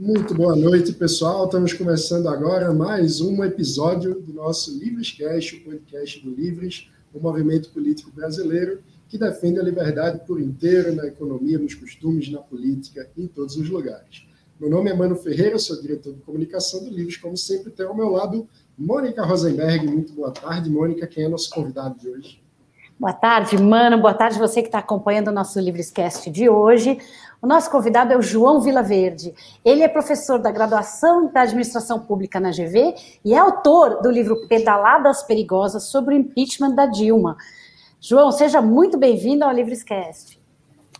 Muito boa noite, pessoal. Estamos começando agora mais um episódio do nosso Livrescast, o podcast do Livres, o movimento político brasileiro que defende a liberdade por inteiro na economia, nos costumes, na política, em todos os lugares. Meu nome é Mano Ferreira, sou diretor de comunicação do Livres, como sempre, tenho ao meu lado Mônica Rosenberg. Muito boa tarde, Mônica. Quem é nosso convidado de hoje? Boa tarde, Mano. Boa tarde você que está acompanhando o nosso Livrescast de hoje. O nosso convidado é o João Vilaverde. Ele é professor da graduação da Administração Pública na GV e é autor do livro Pedaladas Perigosas sobre o impeachment da Dilma. João, seja muito bem-vindo ao Livrescast.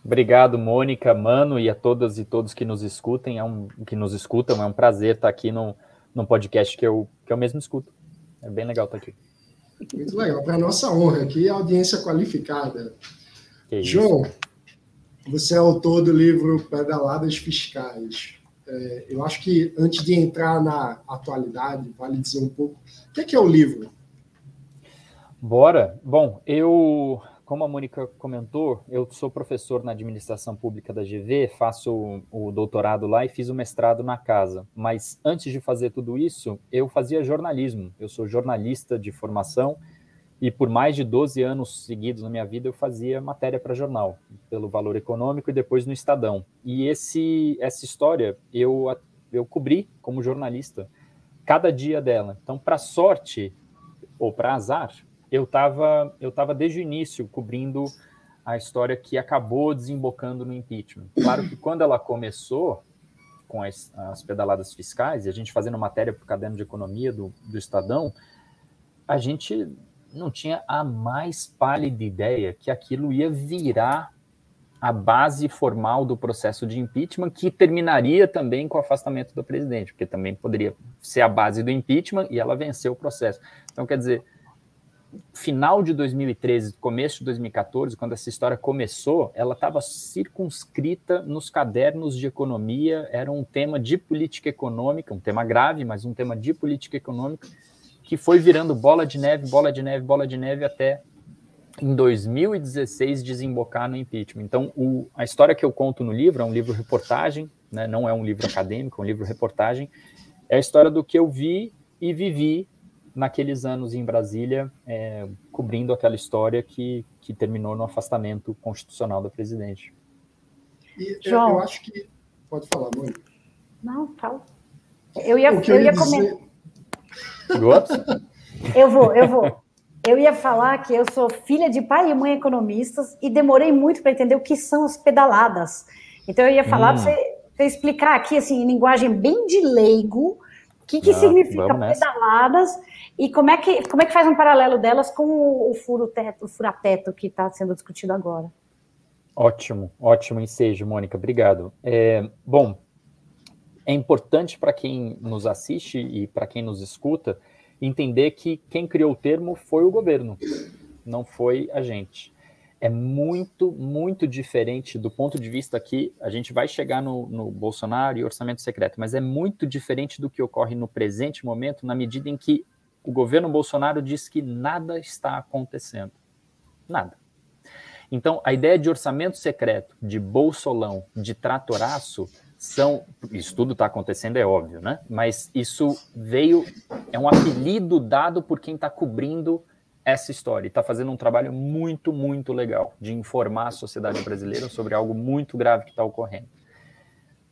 Obrigado, Mônica, Mano, e a todas e todos que nos escutem, é um, que nos escutam. É um prazer estar aqui num, num podcast que eu, que eu mesmo escuto. É bem legal estar aqui. Muito legal. Para nossa honra aqui, audiência qualificada. João, você é autor do livro Pedaladas Fiscais. É, eu acho que antes de entrar na atualidade, vale dizer um pouco o que é, que é o livro. Bora. Bom, eu, como a Mônica comentou, eu sou professor na administração pública da GV, faço o, doutorado lá e fiz o mestrado na casa. Mas antes de fazer tudo isso, eu fazia jornalismo. Eu sou jornalista de formação e por mais de 12 anos seguidos na minha vida eu fazia matéria para jornal, pelo Valor Econômico e depois no Estadão. E esse essa história eu eu cobri como jornalista cada dia dela. Então, para sorte ou para azar, eu estava eu tava desde o início cobrindo a história que acabou desembocando no impeachment. Claro que quando ela começou com as, as pedaladas fiscais e a gente fazendo matéria para o caderno de economia do, do Estadão, a gente não tinha a mais pálida ideia que aquilo ia virar a base formal do processo de impeachment, que terminaria também com o afastamento do presidente, porque também poderia ser a base do impeachment e ela venceu o processo. Então, quer dizer, final de 2013, começo de 2014, quando essa história começou, ela estava circunscrita nos cadernos de economia, era um tema de política econômica, um tema grave, mas um tema de política econômica, que foi virando bola de neve, bola de neve, bola de neve até em 2016 desembocar no impeachment. Então, o, a história que eu conto no livro é um livro reportagem, né, não é um livro acadêmico, é um livro reportagem. É a história do que eu vi e vivi naqueles anos em Brasília, é, cobrindo aquela história que, que terminou no afastamento constitucional da presidente. E João, eu acho que. Pode falar, Mônica. Não, fala. Eu ia, eu, eu ia dizer... comentar. Eu vou, eu vou. Eu ia falar que eu sou filha de pai e mãe economistas e demorei muito para entender o que são as pedaladas. Então eu ia falar hum. para você, você, explicar aqui, assim, em linguagem bem de leigo, o que, que ah, significa pedaladas e como é, que, como é que faz um paralelo delas com o furo teto, o furateto que está sendo discutido agora. Ótimo, ótimo ensejo, Mônica, obrigado. É, bom, é importante para quem nos assiste e para quem nos escuta entender que quem criou o termo foi o governo, não foi a gente. É muito, muito diferente do ponto de vista que a gente vai chegar no, no Bolsonaro e orçamento secreto, mas é muito diferente do que ocorre no presente momento, na medida em que o governo Bolsonaro diz que nada está acontecendo. Nada. Então, a ideia de orçamento secreto, de bolsolão, de tratoraço, são. Isso tudo está acontecendo, é óbvio, né? Mas isso veio. É um apelido dado por quem está cobrindo essa história. Está fazendo um trabalho muito, muito legal de informar a sociedade brasileira sobre algo muito grave que está ocorrendo.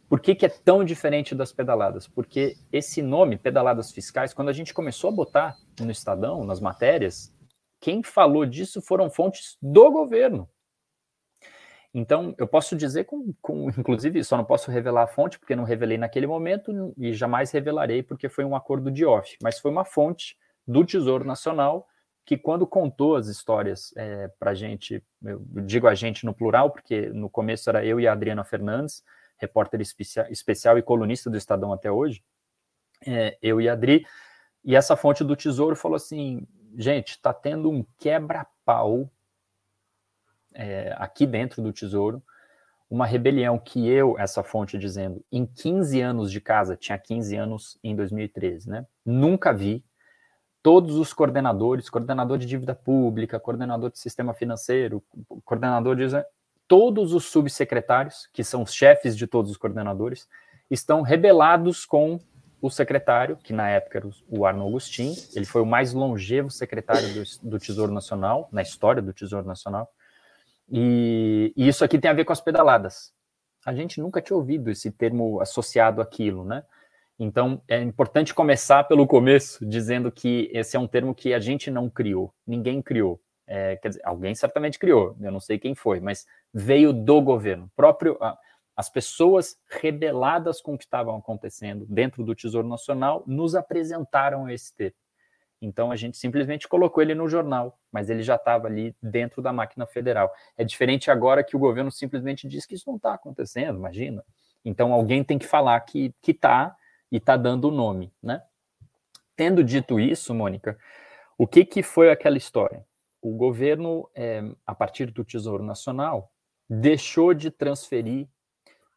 Por que, que é tão diferente das pedaladas? Porque esse nome, pedaladas fiscais, quando a gente começou a botar no Estadão, nas matérias, quem falou disso foram fontes do governo. Então, eu posso dizer com, com, inclusive, só não posso revelar a fonte, porque não revelei naquele momento e jamais revelarei, porque foi um acordo de off, mas foi uma fonte do Tesouro Nacional que, quando contou as histórias é, para a gente, eu digo a gente no plural, porque no começo era eu e a Adriana Fernandes, repórter especial, e colunista do Estadão até hoje, é, eu e a Adri, e essa fonte do Tesouro falou assim: gente, está tendo um quebra-pau é, aqui dentro do Tesouro, uma rebelião que eu, essa fonte dizendo, em 15 anos de casa, tinha 15 anos em 2013, né? Nunca vi. Todos os coordenadores, coordenador de dívida pública, coordenador de sistema financeiro, coordenador de. Todos os subsecretários, que são os chefes de todos os coordenadores, estão rebelados com o secretário, que na época era o Arno Agustin, ele foi o mais longevo secretário do, do Tesouro Nacional, na história do Tesouro Nacional, e, e, isso aqui tem a ver com as pedaladas. A gente nunca tinha ouvido esse termo associado àquilo, né? Então, é importante começar pelo começo, dizendo que esse é um termo que a gente não criou, ninguém criou. É, quer dizer, alguém certamente criou, eu não sei quem foi, mas veio do governo. Próprio, as pessoas rebeladas com o que estavam acontecendo dentro do Tesouro Nacional nos apresentaram esse termo. Então a gente simplesmente colocou ele no jornal, mas ele já estava ali dentro da máquina federal. É diferente agora que o governo simplesmente diz que isso não está acontecendo, imagina. Então alguém tem que falar que está e está dando o nome, né? Tendo dito isso, Mônica, o que, que foi aquela história? O governo, é, a partir do Tesouro Nacional, deixou de transferir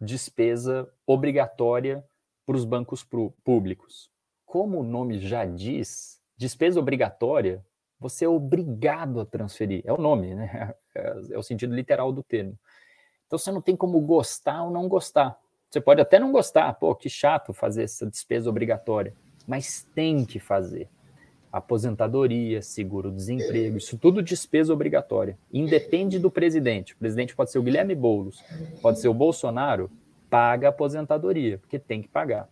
despesa obrigatória para os bancos públicos. Como o nome já diz, despesa obrigatória, você é obrigado a transferir. É o nome, né? É, o sentido literal do termo. Então você não tem como gostar ou não gostar. Você pode até não gostar, pô, que chato fazer essa despesa obrigatória, mas tem que fazer. Aposentadoria, seguro-desemprego, isso tudo despesa obrigatória. Independe do presidente. O presidente pode ser o Guilherme Boulos, pode ser o Bolsonaro, paga aposentadoria, porque tem que pagar.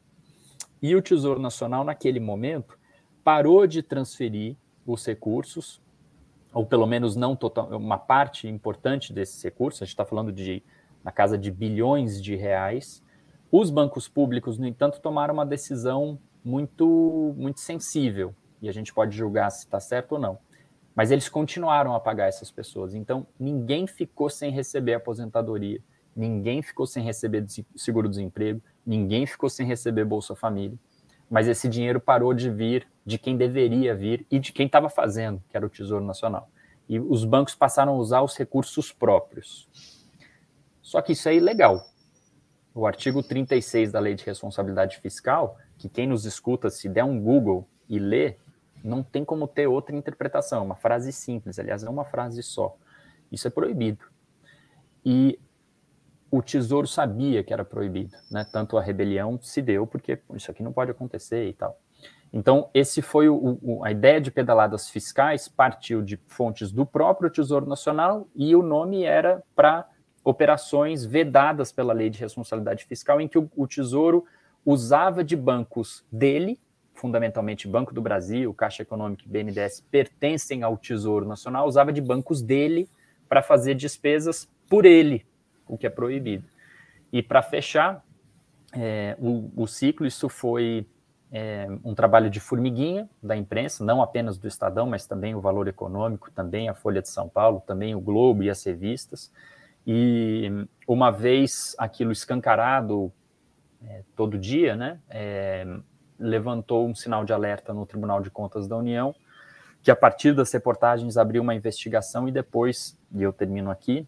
E o Tesouro Nacional, naquele momento, parou de transferir os recursos, ou pelo menos não total, uma parte importante desses recursos, a gente está falando de na casa de bilhões de reais. Os bancos públicos, no entanto, tomaram uma decisão muito, muito sensível, e a gente pode julgar se está certo ou não. Mas eles continuaram a pagar essas pessoas. Então, ninguém ficou sem receber aposentadoria, ninguém ficou sem receber seguro-desemprego, ninguém ficou sem receber Bolsa Família mas esse dinheiro parou de vir de quem deveria vir e de quem estava fazendo, que era o Tesouro Nacional. E os bancos passaram a usar os recursos próprios. Só que isso é ilegal. O artigo 36 da Lei de Responsabilidade Fiscal, que quem nos escuta, se der um Google e lê, não tem como ter outra interpretação. Uma frase simples, aliás, é uma frase só. Isso é proibido. E o Tesouro sabia que era proibido, né? Tanto a rebelião se deu porque isso aqui não pode acontecer e tal. Então, esse foi o, o, a ideia de pedaladas fiscais partiu de fontes do próprio Tesouro Nacional e o nome era para operações vedadas pela Lei de Responsabilidade Fiscal, em que o, o Tesouro usava de bancos dele, fundamentalmente Banco do Brasil, Caixa Econômica e BNDES pertencem ao Tesouro Nacional, usava de bancos dele para fazer despesas por ele, o que é proibido. E para fechar é, o, o, ciclo, isso foi é, um trabalho de formiguinha da imprensa, não apenas do Estadão, mas também o Valor Econômico, também a Folha de São Paulo, também o Globo e as revistas. E uma vez aquilo escancarado é, todo dia, né, é, levantou um sinal de alerta no Tribunal de Contas da União, que a partir das reportagens abriu uma investigação e depois, e eu termino aqui,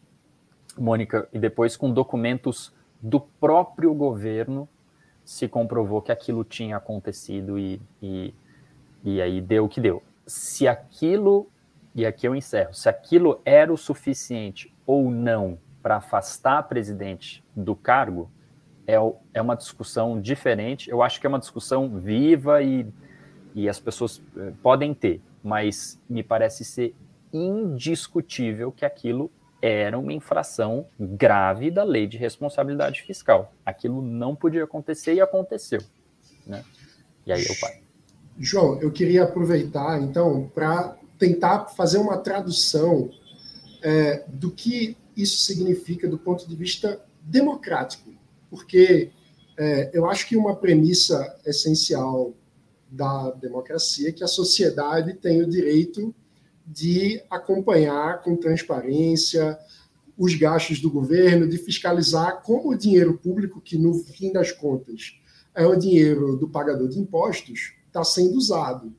Mônica, e depois com documentos do próprio governo se comprovou que aquilo tinha acontecido e, e, e aí deu o que deu. Se aquilo, e aqui eu encerro, se aquilo era o suficiente ou não para afastar presidente do cargo, é, é uma discussão diferente. Eu acho que é uma discussão viva e, e as pessoas eh, podem ter, mas me parece ser indiscutível que aquilo era uma infração grave da lei de responsabilidade fiscal. Aquilo não podia acontecer e aconteceu. Né? E aí eu paro. João, eu queria aproveitar, então, para tentar fazer uma tradução é, do que isso significa do ponto de vista democrático. Porque é, eu acho que uma premissa essencial da democracia é que a sociedade tem o direito de acompanhar com transparência os gastos do governo, de fiscalizar como o dinheiro público, que no fim das contas é o dinheiro do pagador de impostos, está sendo usado.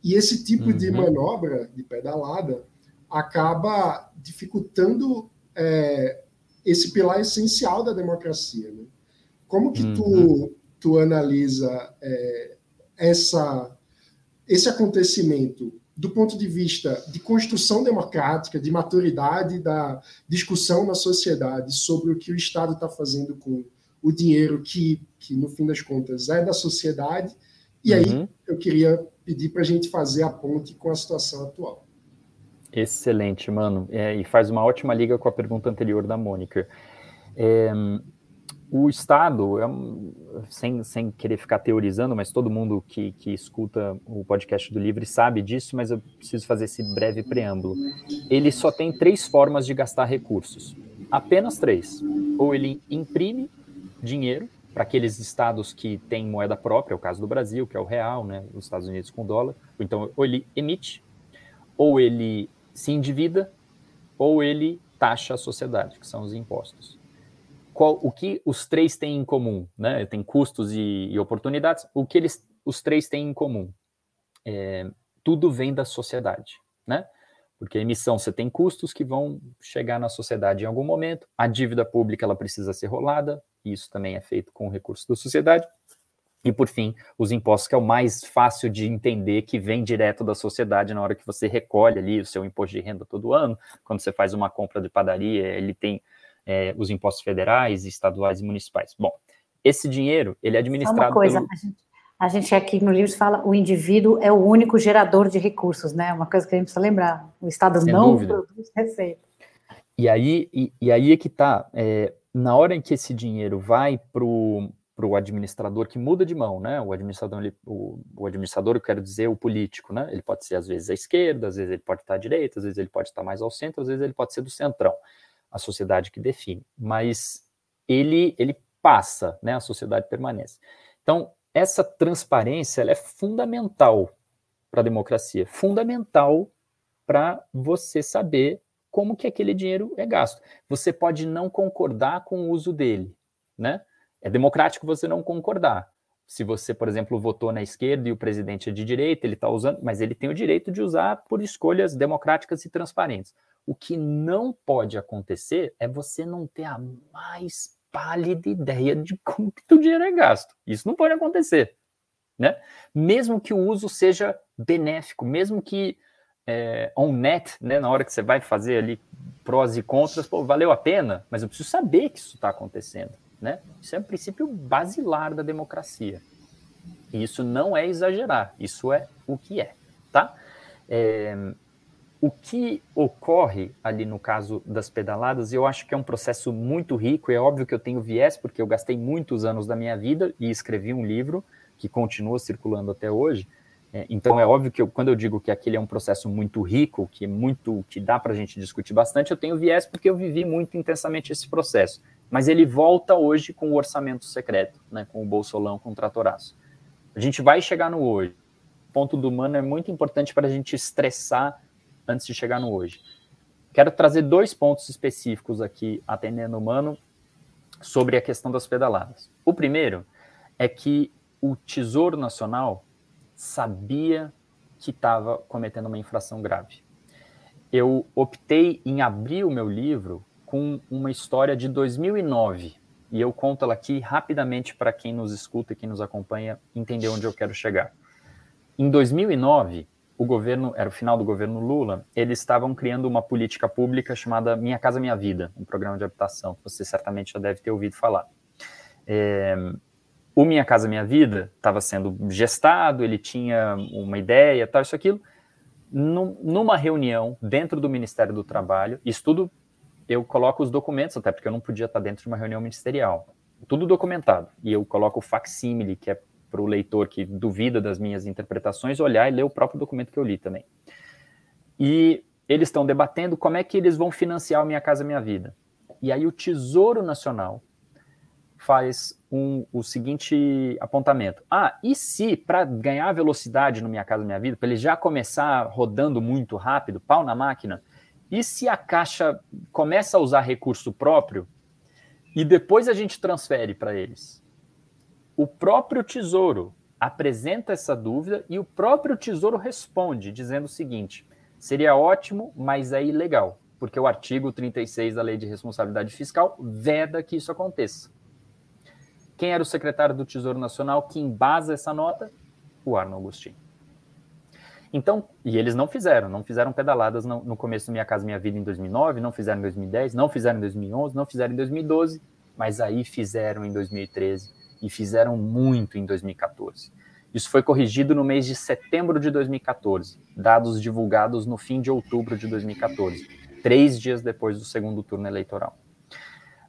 E esse tipo uhum. de manobra, de pedalada, acaba dificultando é, esse pilar essencial da democracia. Né? Como que uhum. tu, tu analisa é, essa, esse acontecimento do ponto de vista de construção democrática, de maturidade da discussão na sociedade sobre o que o Estado está fazendo com o dinheiro que, que, no fim das contas, é da sociedade. E aí uhum. eu queria pedir para a gente fazer a ponte com a situação atual. Excelente, mano. É, e faz uma ótima liga com a pergunta anterior da Mônica. É, o Estado, é, sem, sem querer ficar teorizando, mas todo mundo que, que escuta o podcast do Livre sabe disso, mas eu preciso fazer esse breve preâmbulo. Ele só tem três formas de gastar recursos. Apenas três. Ou ele imprime dinheiro para aqueles estados que têm moeda própria, o caso do Brasil, que é o real, né, os Estados Unidos com dólar. Então, ou ele emite, ou ele se endivida, ou ele taxa a sociedade, que são os impostos qual, o que os três têm em comum, né? Tem custos e, e oportunidades. O que eles, os três têm em comum? É, tudo vem da sociedade, né? Porque a emissão você tem custos que vão chegar na sociedade em algum momento. A dívida pública ela precisa ser rolada. Isso também é feito com recursos da sociedade. E por fim, os impostos, que é o mais fácil de entender, que vem direto da sociedade na hora que você recolhe ali o seu imposto de renda todo ano. Quando você faz uma compra de padaria, ele tem é, os impostos federais, estaduais e municipais. Bom, esse dinheiro, ele é administrado... Só uma coisa, pelo... a, gente, a gente aqui no livro fala o indivíduo é o único gerador de recursos, né? Uma coisa que a gente precisa lembrar. O Estado Sem não dúvida. produz receita. E aí, e, e aí é que está. É, na hora em que esse dinheiro vai para o administrador que muda de mão, né? O administrador, ele, o, o, administrador, eu quero dizer, o político, né? Ele pode ser às vezes à esquerda, às vezes ele pode estar à direita, às vezes ele pode estar mais ao centro, às vezes ele pode ser do centrão a sociedade que define, mas ele, ele passa, né, a sociedade permanece. Então, essa transparência ela é fundamental para a democracia, fundamental para você saber como que aquele dinheiro é gasto. Você pode não concordar com o uso dele, né? É democrático você não concordar. Se você, por exemplo, votou na esquerda e o presidente é de direita, ele está usando, mas ele tem o direito de usar por escolhas democráticas e transparentes. O que não pode acontecer é você não ter a mais pálida ideia de como que o dinheiro é gasto. Isso não pode acontecer, né? Mesmo que o uso seja benéfico, mesmo que é, on net, né, na hora que você vai fazer ali prós e contras, pô, valeu a pena, mas eu preciso saber que isso está acontecendo, né? Isso é um princípio basilar da democracia. E isso não é exagerar, isso é o que é, tá? É, o que ocorre ali no caso das pedaladas, eu acho que é um processo muito rico. É óbvio que eu tenho viés, porque eu gastei muitos anos da minha vida e escrevi um livro que continua circulando até hoje. É, então é óbvio que eu, quando eu digo que aquele é um processo muito rico, que é muito que dá para a gente discutir bastante, eu tenho viés porque eu vivi muito intensamente esse processo. Mas ele volta hoje com o orçamento secreto, né, com o bolsolão, com o tratoraço. A gente vai chegar no hoje. O ponto do humano é muito importante para a gente estressar antes de chegar no hoje. Quero trazer dois pontos específicos aqui, atendendo o Mano, sobre a questão das pedaladas. O primeiro é que o Tesouro Nacional sabia que estava cometendo uma infração grave. Eu optei em abrir o meu livro com uma história de 2009 e eu conto ela aqui rapidamente para quem nos escuta e quem nos acompanha entender onde eu quero chegar. Em 2009, o governo, era o final do governo Lula, eles estavam criando uma política pública chamada Minha Casa Minha Vida, um programa de habitação, você certamente já deve ter ouvido falar. É, o Minha Casa Minha Vida estava sendo gestado, ele tinha uma ideia, tal, isso, aquilo. Num, numa reunião dentro do Ministério do Trabalho, isso tudo eu coloco os documentos, até porque eu não podia estar dentro de uma reunião ministerial. Tudo documentado. E eu coloco o facsímile, que é para o leitor que duvida das minhas interpretações olhar e ler o próprio documento que eu li também. E eles estão debatendo como é que eles vão financiar o Minha Casa Minha Vida. E aí o Tesouro Nacional faz um, o seguinte apontamento. Ah, e se, para ganhar velocidade no Minha Casa Minha Vida, para ele já começar rodando muito rápido, pau na máquina, e se a Caixa começa a usar recurso próprio e depois a gente transfere para eles? O próprio Tesouro apresenta essa dúvida e o próprio Tesouro responde, dizendo o seguinte: seria ótimo, mas é ilegal, porque o artigo 36 da Lei de Responsabilidade Fiscal veda que isso aconteça. Quem era o secretário do Tesouro Nacional que embasa essa nota? O Arno Agostinho. Então, e eles não fizeram, não fizeram pedaladas no, começo do Minha Casa Minha Vida em 2009, não fizeram em 2010, não fizeram em 2011, não fizeram em 2012, mas aí fizeram em 2013 e fizeram muito em 2014. Isso foi corrigido no mês de setembro de 2014, dados divulgados no fim de outubro de 2014, três dias depois do segundo turno eleitoral.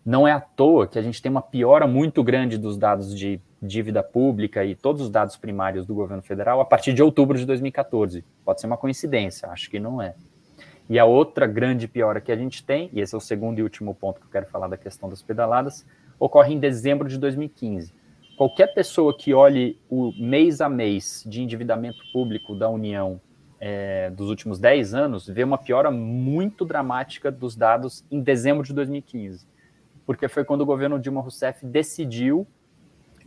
Não é à toa que a gente tem uma piora muito grande dos dados de dívida pública e todos os dados primários do governo federal a partir de outubro de 2014. Pode ser uma coincidência, acho que não é. E a outra grande piora que a gente tem, e esse é o segundo e último ponto que eu quero falar da questão das pedaladas, ocorre em dezembro de 2015. Qualquer pessoa que olhe o mês a mês de endividamento público da União é, dos últimos 10 anos vê uma piora muito dramática dos dados em dezembro de 2015. Porque foi quando o governo Dilma Rousseff decidiu,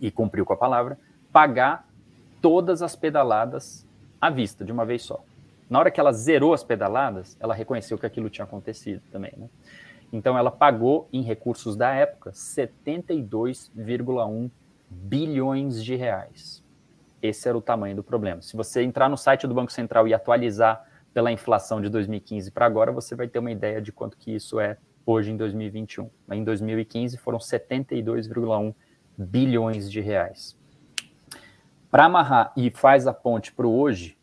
e cumpriu com a palavra, pagar todas as pedaladas à vista, de uma vez só. Na hora que ela zerou as pedaladas, ela reconheceu que aquilo tinha acontecido também, né? Então ela pagou em recursos da época 72,1 bilhões de reais. Esse era o tamanho do problema. Se você entrar no site do Banco Central e atualizar pela inflação de 2015 para agora, você vai ter uma ideia de quanto que isso é hoje em 2021. Em 2015 foram 72,1 bilhões de reais. Para amarrar e faz a ponte para o hoje,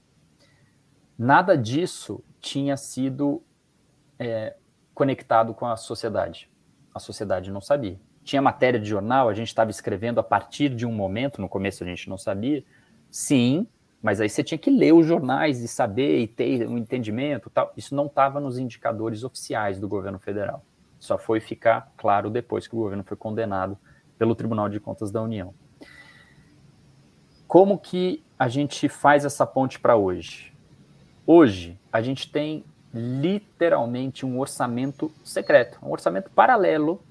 Nada disso tinha sido é, conectado com a sociedade. A sociedade não sabia. Tinha matéria de jornal, a gente estava escrevendo a partir de um momento, no começo a gente não sabia. Sim, mas aí você tinha que ler os jornais e saber e ter um entendimento tal. Isso não estava nos indicadores oficiais do governo federal. Só foi ficar claro depois que o governo foi condenado pelo Tribunal de Contas da União. Como que a gente faz essa ponte para hoje? Hoje, a gente tem literalmente um orçamento secreto, um orçamento paralelo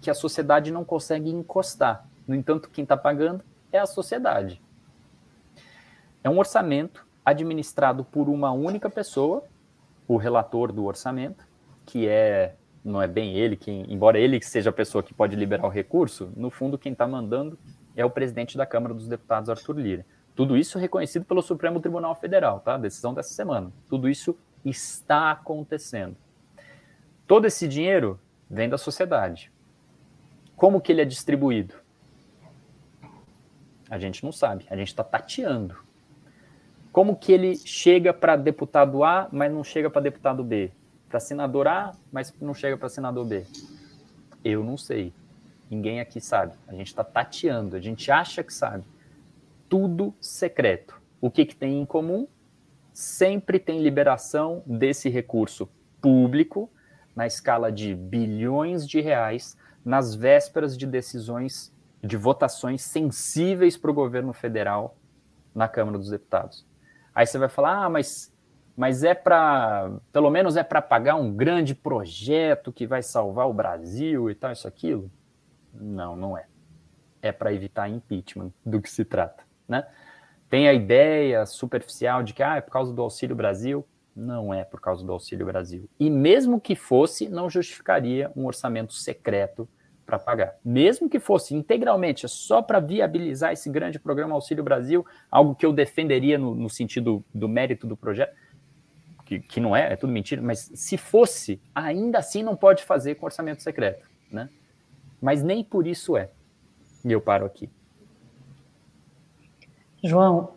que a sociedade não consegue encostar. No entanto, quem está pagando é a sociedade. É um orçamento administrado por uma única pessoa, o relator do orçamento, que é não é bem ele quem, embora ele seja a pessoa que pode liberar o recurso, no fundo quem está mandando é o presidente da Câmara dos Deputados, Arthur Lira. Tudo isso reconhecido pelo Supremo Tribunal Federal, tá? Decisão dessa semana. Tudo isso está acontecendo. Todo esse dinheiro vem da sociedade. Como que ele é distribuído? A gente não sabe, a gente está tateando. Como que ele chega para deputado A, mas não chega para deputado B? Para senador A, mas não chega para senador B? Eu não sei. Ninguém aqui sabe. A gente está tateando, a gente acha que sabe tudo secreto. O que, que tem em comum? Sempre tem liberação desse recurso público na escala de bilhões de reais nas vésperas de decisões de votações sensíveis para o governo federal na Câmara dos Deputados. Aí você vai falar, ah, mas, mas é para, pelo menos é para pagar um grande projeto que vai salvar o Brasil e tal, isso, aquilo? Não, não é. É para evitar impeachment do que se trata né? Tem a ideia superficial de que ah, é por causa do Auxílio Brasil. Não é por causa do Auxílio Brasil. E mesmo que fosse, não justificaria um orçamento secreto para pagar. Mesmo que fosse integralmente só para viabilizar esse grande programa Auxílio Brasil, algo que eu defenderia no, no sentido do mérito do projeto, que, que, não é, é tudo mentira, mas se fosse, ainda assim não pode fazer com orçamento secreto, né? Mas nem por isso é. E eu paro aqui. João,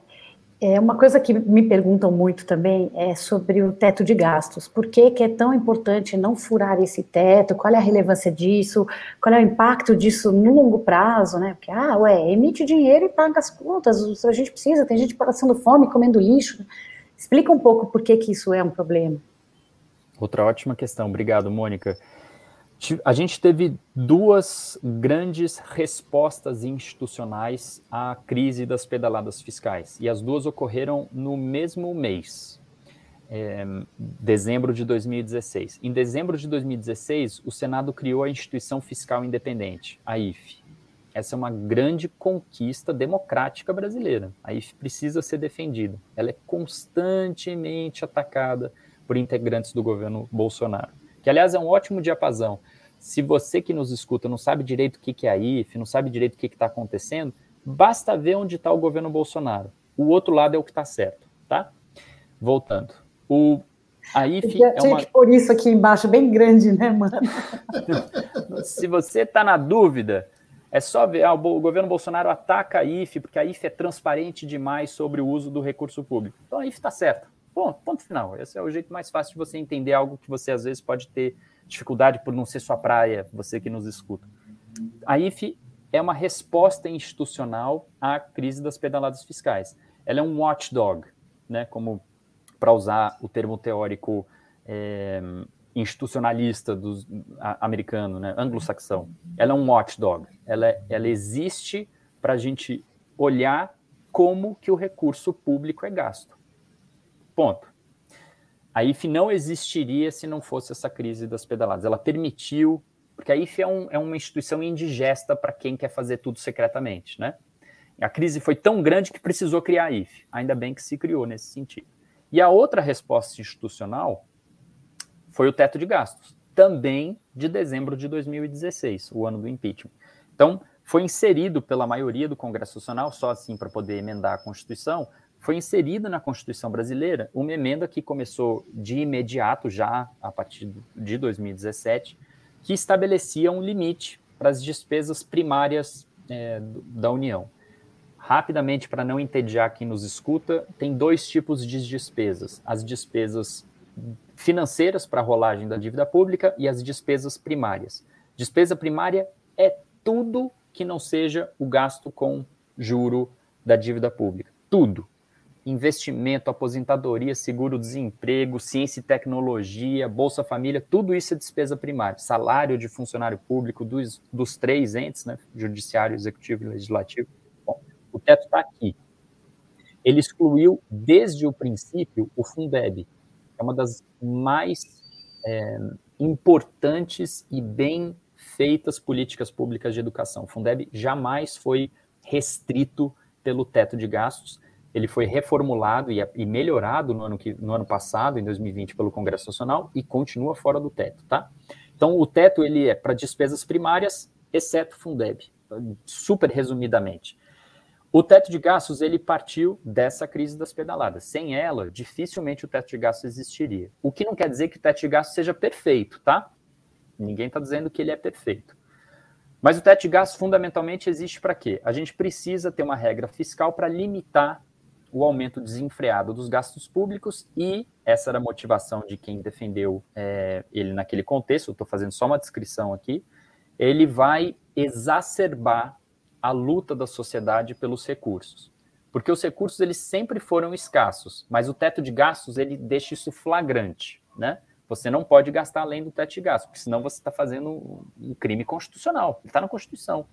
é uma coisa que me perguntam muito também é sobre o teto de gastos. Por que, que, é tão importante não furar esse teto? Qual é a relevância disso? Qual é o impacto disso no longo prazo, né? Porque, ah, ué, emite dinheiro e paga as contas, a gente precisa, tem gente passando fome, comendo lixo. Explica um pouco por que, que isso é um problema. Outra ótima questão. Obrigado, Mônica a gente teve duas grandes respostas institucionais à crise das pedaladas fiscais, e as duas ocorreram no mesmo mês, é, dezembro de 2016. Em dezembro de 2016, o Senado criou a Instituição Fiscal Independente, a IFE. Essa é uma grande conquista democrática brasileira. A IFE precisa ser defendida. Ela é constantemente atacada por integrantes do governo Bolsonaro que aliás é um ótimo diapasão. Se você que nos escuta não sabe direito o que é a IF, não sabe direito o que está acontecendo, basta ver onde está o governo Bolsonaro. O outro lado é o que está certo, tá? Voltando. O, a IF é uma... que pôr isso aqui embaixo, bem grande, né, mano? Se você está na dúvida, é só ver, ah, o governo Bolsonaro ataca a IFE, porque a IFE é transparente demais sobre o uso do recurso público. Então a IFE está certa. Ponto, ponto final. Esse é o jeito mais fácil de você entender algo que você às vezes pode ter dificuldade por não ser sua praia, você que nos escuta. A IFE é uma resposta institucional à crise das pedaladas fiscais. Ela é um watchdog, né, como para usar o termo teórico é, institucionalista dos, a, americano, né, anglo-saxão. Ela é um watchdog. Ela, ela existe para a gente olhar como que o recurso público é gasto. Ponto. A IFE não existiria se não fosse essa crise das pedaladas. Ela permitiu, porque a IFE é, um, é uma instituição indigesta para quem quer fazer tudo secretamente, né? A crise foi tão grande que precisou criar a IFE. Ainda bem que se criou nesse sentido. E a outra resposta institucional foi o teto de gastos, também de dezembro de 2016, o ano do impeachment. Então, foi inserido pela maioria do Congresso Nacional, só assim para poder emendar a Constituição, foi inserida na Constituição brasileira uma emenda que começou de imediato, já a partir de 2017, que estabelecia um limite para as despesas primárias é, da União. Rapidamente, para não entediar quem nos escuta, tem dois tipos de despesas: as despesas financeiras para a rolagem da dívida pública e as despesas primárias. Despesa primária é tudo que não seja o gasto com juro da dívida pública. Tudo investimento, aposentadoria, seguro-desemprego, ciência e tecnologia, Bolsa Família, tudo isso é despesa primária. Salário de funcionário público dos, dos três entes, né, judiciário, executivo e legislativo. Bom, o teto está aqui. Ele excluiu, desde o princípio, o Fundeb, que é uma das mais é, importantes e bem feitas políticas públicas de educação. O Fundeb jamais foi restrito pelo teto de gastos, ele foi reformulado e, e melhorado no ano, que, no ano passado, em 2020, pelo Congresso Nacional e continua fora do teto, tá? Então, o teto ele é para despesas primárias, exceto Fundeb, super resumidamente. O teto de gastos ele partiu dessa crise das pedaladas. Sem ela, dificilmente o teto de gastos existiria. O que não quer dizer que o teto de gastos seja perfeito, tá? Ninguém está dizendo que ele é perfeito. Mas o teto de gastos fundamentalmente existe para quê? A gente precisa ter uma regra fiscal para limitar o aumento desenfreado dos gastos públicos e essa era a motivação de quem defendeu é, ele naquele contexto. Estou fazendo só uma descrição aqui. Ele vai exacerbar a luta da sociedade pelos recursos, porque os recursos eles sempre foram escassos, mas o teto de gastos ele deixa isso flagrante, né? Você não pode gastar além do teto de gastos, porque senão você está fazendo um crime constitucional. Está na Constituição.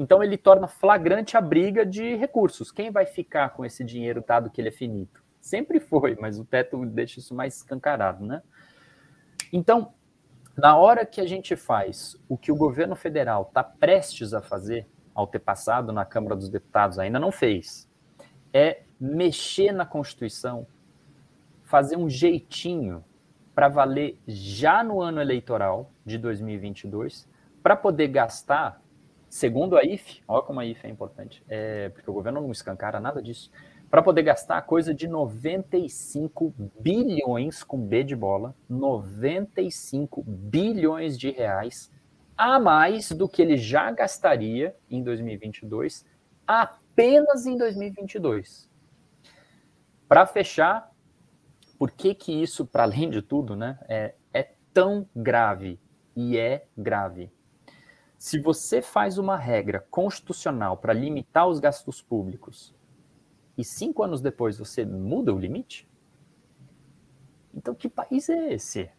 Então ele torna flagrante a briga de recursos. Quem vai ficar com esse dinheiro dado que ele é finito? Sempre foi, mas o teto deixa isso mais escancarado, né? Então, na hora que a gente faz o que o governo federal está prestes a fazer, ao ter passado na Câmara dos Deputados, ainda não fez, é mexer na Constituição, fazer um jeitinho para valer já no ano eleitoral de 2022, para poder gastar Segundo a IFE, olha como a IFE é importante, é, porque o governo não escancara nada disso, para poder gastar coisa de 95 bilhões com B de bola, 95 bilhões de reais a mais do que ele já gastaria em 2022, apenas em 2022. Para fechar, por que que isso, para além de tudo, né, é, é tão grave? E é grave se você faz uma regra constitucional para limitar os gastos públicos e cinco anos depois você muda o limite, então que país é esse?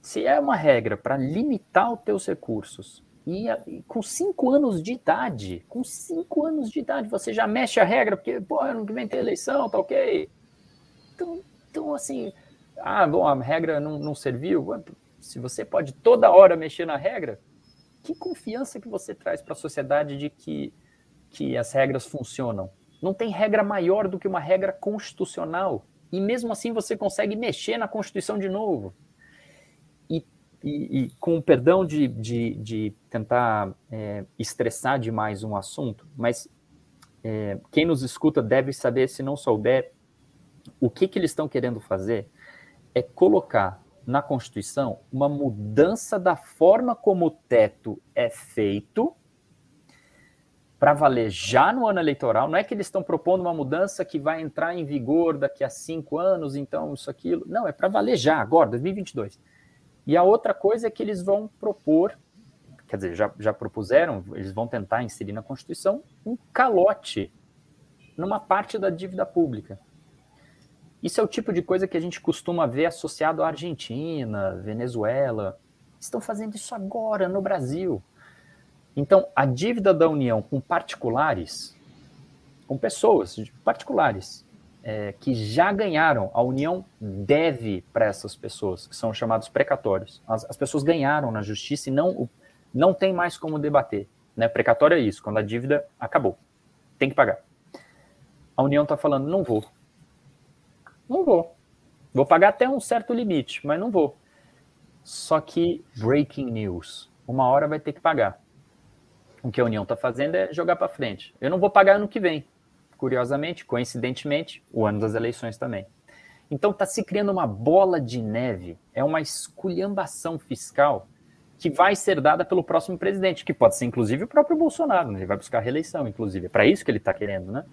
Se é uma regra para limitar os teus recursos e, e, com cinco anos de idade, com cinco anos de idade você já mexe a regra porque pô, que vem tem eleição, tá ok? Então, então assim, ah, bom, a regra não, não serviu. Se você pode toda hora mexer na regra, que confiança que você traz para a sociedade de que, que as regras funcionam? Não tem regra maior do que uma regra constitucional. E mesmo assim você consegue mexer na Constituição de novo. E, e, e com o perdão de, de, de tentar é, estressar demais um assunto, mas é, quem nos escuta deve saber, se não souber, o que, que eles estão querendo fazer é colocar na Constituição uma mudança da forma como o teto é feito para valer já no ano eleitoral. Não é que eles estão propondo uma mudança que vai entrar em vigor daqui a cinco anos, então isso, aquilo. Não, é para valer já, agora, 2022. E a outra coisa é que eles vão propor, quer dizer, já, já propuseram, eles vão tentar inserir na Constituição um calote numa parte da dívida pública. Isso é o tipo de coisa que a gente costuma ver associado à Argentina, Venezuela. Estão fazendo isso agora no Brasil. Então, a dívida da União com particulares, com pessoas particulares, é, que já ganharam, a União deve para essas pessoas, que são chamados precatórios. As, as, pessoas ganharam na justiça e não, não tem mais como debater. Né? Precatório é isso, quando a dívida acabou. Tem que pagar. A União está falando, não vou. Não vou. Vou pagar até um certo limite, mas não vou. Só que, breaking news, uma hora vai ter que pagar. O que a União está fazendo é jogar para frente. Eu não vou pagar ano que vem. Curiosamente, coincidentemente, o ano das eleições também. Então está se criando uma bola de neve, é uma esculhambação fiscal que vai ser dada pelo próximo presidente, que pode ser inclusive o próprio Bolsonaro, né? ele vai buscar reeleição, inclusive. É para isso que ele está querendo, né?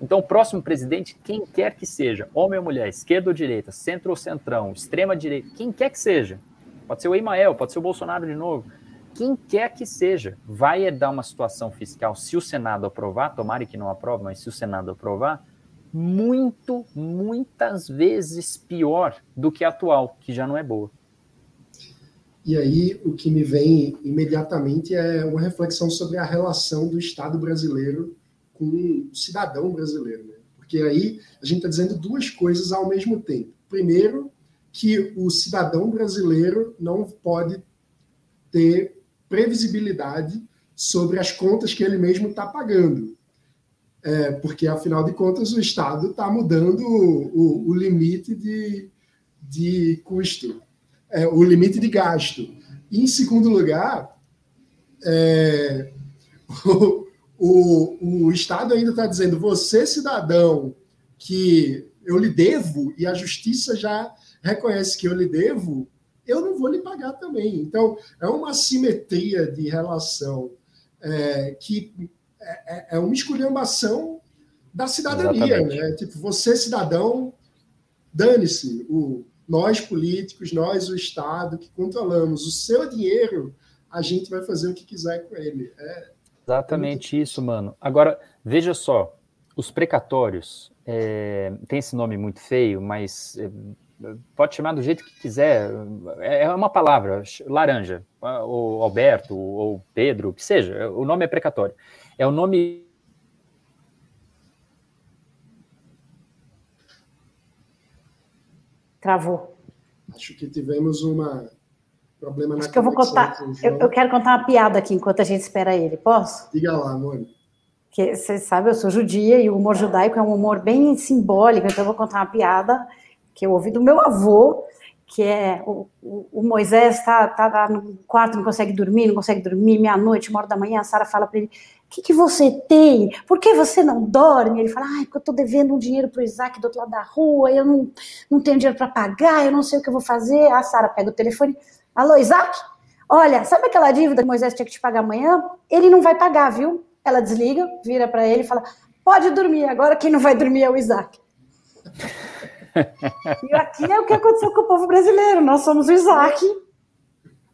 Então, o próximo presidente, quem quer que seja, homem ou mulher, esquerda ou direita, centro ou centrão, extrema direita, quem quer que seja, pode ser o Emael, pode ser o Bolsonaro de novo, quem quer que seja, vai herdar uma situação fiscal, se o Senado aprovar, tomara que não aprove, mas se o Senado aprovar, muito, muitas vezes pior do que a atual, que já não é boa. E aí, o que me vem imediatamente é uma reflexão sobre a relação do Estado brasileiro com o cidadão brasileiro. Né? Porque aí a gente está dizendo duas coisas ao mesmo tempo. Primeiro, que o cidadão brasileiro não pode ter previsibilidade sobre as contas que ele mesmo está pagando. É, porque, afinal de contas, o Estado está mudando o, o, limite de, de custo, é, o limite de gasto. E, em segundo lugar, é, o, o Estado ainda está dizendo: você, cidadão, que eu lhe devo, e a justiça já reconhece que eu lhe devo, eu não vou lhe pagar também. Então, é uma simetria de relação é, que é, é, é uma esculhambação da cidadania, Exatamente. né? Tipo, você, cidadão, dane-se, o, nós políticos, nós, o Estado, que controlamos o seu dinheiro, a gente vai fazer o que quiser com ele. É, Exatamente muito... isso, mano. Agora, veja só, os precatórios, é, tem esse nome muito feio, mas é, pode chamar do jeito que quiser, é, é uma palavra, laranja, ou Alberto, ou Pedro, que seja, o nome é precatório. É o nome. Travou. Acho que tivemos uma problema Acho na que eu vou contar. Eu, eu, quero contar uma piada aqui enquanto a gente espera ele. Posso? Diga lá, amor. Que você sabe, eu sou judia e o humor judaico é um humor bem simbólico, então eu vou contar uma piada que eu ouvi do meu avô, que é o, o, o Moisés está tá, tá no quarto, não consegue dormir, não consegue dormir, meia-noite, uma hora da manhã, a Sara fala para ele, o que, que você tem? Por que você não dorme? Ele fala, ai, porque eu estou devendo um dinheiro para o Isaac do outro lado da rua, eu não, não tenho dinheiro para pagar, eu não sei o que eu vou fazer. A Sara pega o telefone, alô, Isaac? Olha, sabe aquela dívida que Moisés tinha que te pagar amanhã? Ele não vai pagar, viu? Ela desliga, vira para ele e fala, pode dormir, agora quem não vai dormir é o Isaac. E aqui é o que aconteceu com o povo brasileiro. Nós somos o Isaac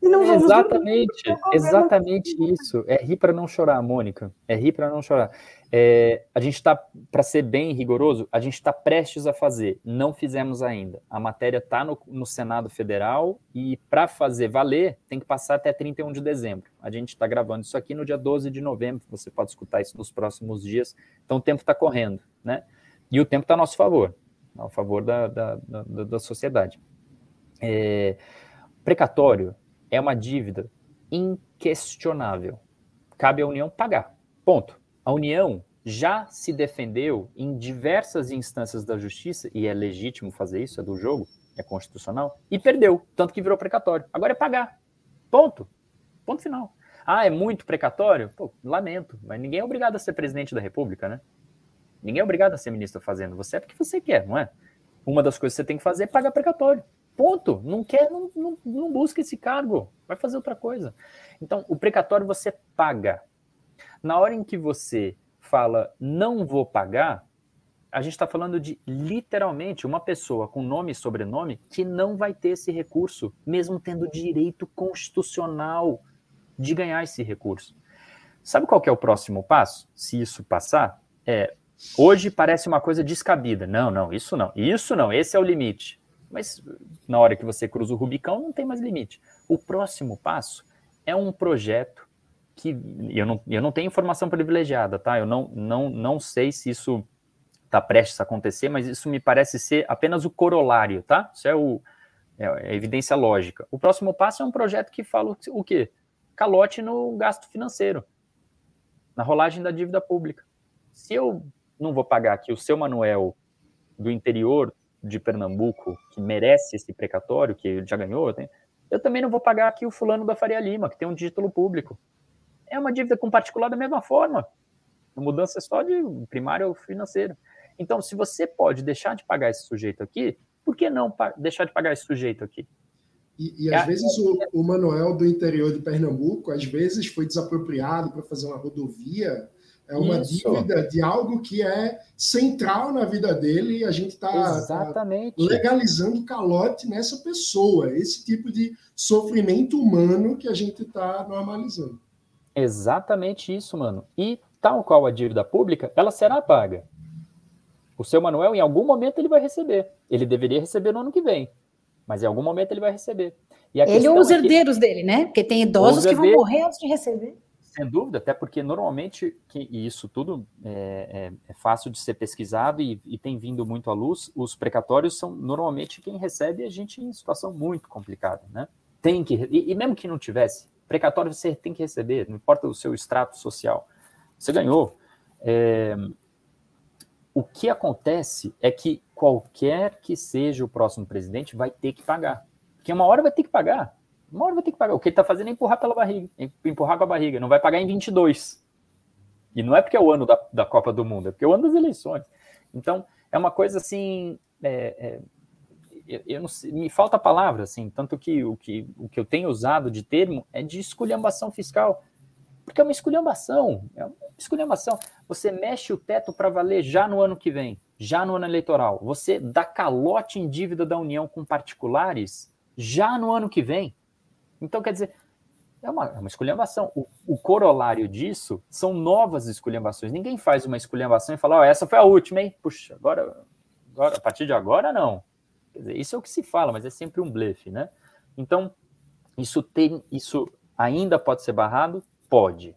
e não vamos Exatamente, exatamente isso. É rir para não chorar, Mônica. É rir para não chorar. É, a gente está, para ser bem rigoroso, a gente está prestes a fazer. Não fizemos ainda. A matéria está no, no, Senado Federal e para fazer valer tem que passar até 31 de dezembro. A gente está gravando isso aqui no dia 12 de novembro. Você pode escutar isso nos próximos dias. Então o tempo está correndo, né? E o tempo está a nosso favor a favor da, da, da, da sociedade. É, precatório é uma dívida inquestionável. Cabe à União pagar. Ponto. A União já se defendeu em diversas instâncias da justiça, e é legítimo fazer isso, é do jogo, é constitucional, e perdeu, tanto que virou precatório. Agora é pagar. Ponto. Ponto final. Ah, é muito precatório? Pô, lamento, mas ninguém é obrigado a ser presidente da República, né? Ninguém é obrigado a ser ministro da Fazenda. Você é porque você quer, não é? Uma das coisas que você tem que fazer é pagar precatório. Ponto. Não quer, não, não, não busca esse cargo. Vai fazer outra coisa. Então, o precatório você paga. Na hora em que você fala não vou pagar, a gente está falando de literalmente uma pessoa com nome e sobrenome que não vai ter esse recurso, mesmo tendo direito constitucional de ganhar esse recurso. Sabe qual é o próximo passo? Se isso passar, é hoje parece uma coisa descabida. Não, não, isso não, isso não, esse é o limite. Mas na hora que você cruza o Rubicão, não tem mais limite. O próximo passo é um projeto que eu não, eu não tenho informação privilegiada, tá? Eu não, não, não sei se isso está prestes a acontecer, mas isso me parece ser apenas o corolário, tá? Isso é, o, é a evidência lógica. O próximo passo é um projeto que fala o quê? Calote no gasto financeiro, na rolagem da dívida pública. Se eu não vou pagar aqui o seu Manuel do interior de Pernambuco, que merece esse precatório, que já ganhou, eu também não vou pagar aqui o fulano da Faria Lima, que tem um título público. É uma dívida com particular da mesma forma. A mudança é só de primário financeiro. Então, se você pode deixar de pagar esse sujeito aqui, por que não deixar de pagar esse sujeito aqui? E, e às é, vezes o, o Manuel do interior de Pernambuco, às vezes foi desapropriado para fazer uma rodovia, é uma Isso. dívida de algo que é central na vida dele e a gente está tá legalizando calote nessa pessoa, esse tipo de sofrimento humano que a gente está normalizando. Exatamente isso, mano. E tal qual a dívida pública, ela será paga. O seu Manuel, em algum momento, ele vai receber. Ele deveria receber no ano que vem, mas em algum momento ele vai receber. ele ou os é herdeiros dele, né? Porque tem idosos que vão morrer antes de receber. Sem dúvida, até porque normalmente, que, e isso tudo é, é, é fácil de ser pesquisado e, e, tem vindo muito à luz, os precatórios são normalmente quem recebe a gente em situação muito complicada, né? Tem que, e, e mesmo que não tivesse, precatório você tem que receber, não importa o seu extrato social. Você ganhou. É, o que acontece é que qualquer que seja o próximo presidente vai ter que pagar. Porque uma hora vai ter que pagar. Uma hora vai ter que pagar. O que ele está fazendo é empurrar pela barriga, empurrar com a barriga. Não vai pagar em 22. E não é porque é o ano da, da Copa do Mundo, é porque é o ano das eleições. Então, é uma coisa assim. É, é, eu, sei, me falta palavra, assim, tanto que o, que o que eu tenho usado de termo é de esculhambação fiscal. Porque é uma esculhambação. É uma esculhambação. Você mexe o teto para valer já no ano que vem, já no ano eleitoral. Você dá calote em dívida da União com particulares já no ano que vem. Então, quer dizer, é uma, é uma esculhambação. O, o, corolário disso são novas esculhambações. Ninguém faz uma esculhambação e fala, oh, essa foi a última, hein? Puxa, agora, agora, a partir de agora, não. Quer dizer, isso é o que se fala, mas é sempre um blefe, né? Então, isso tem, isso ainda pode ser barrado? Pode.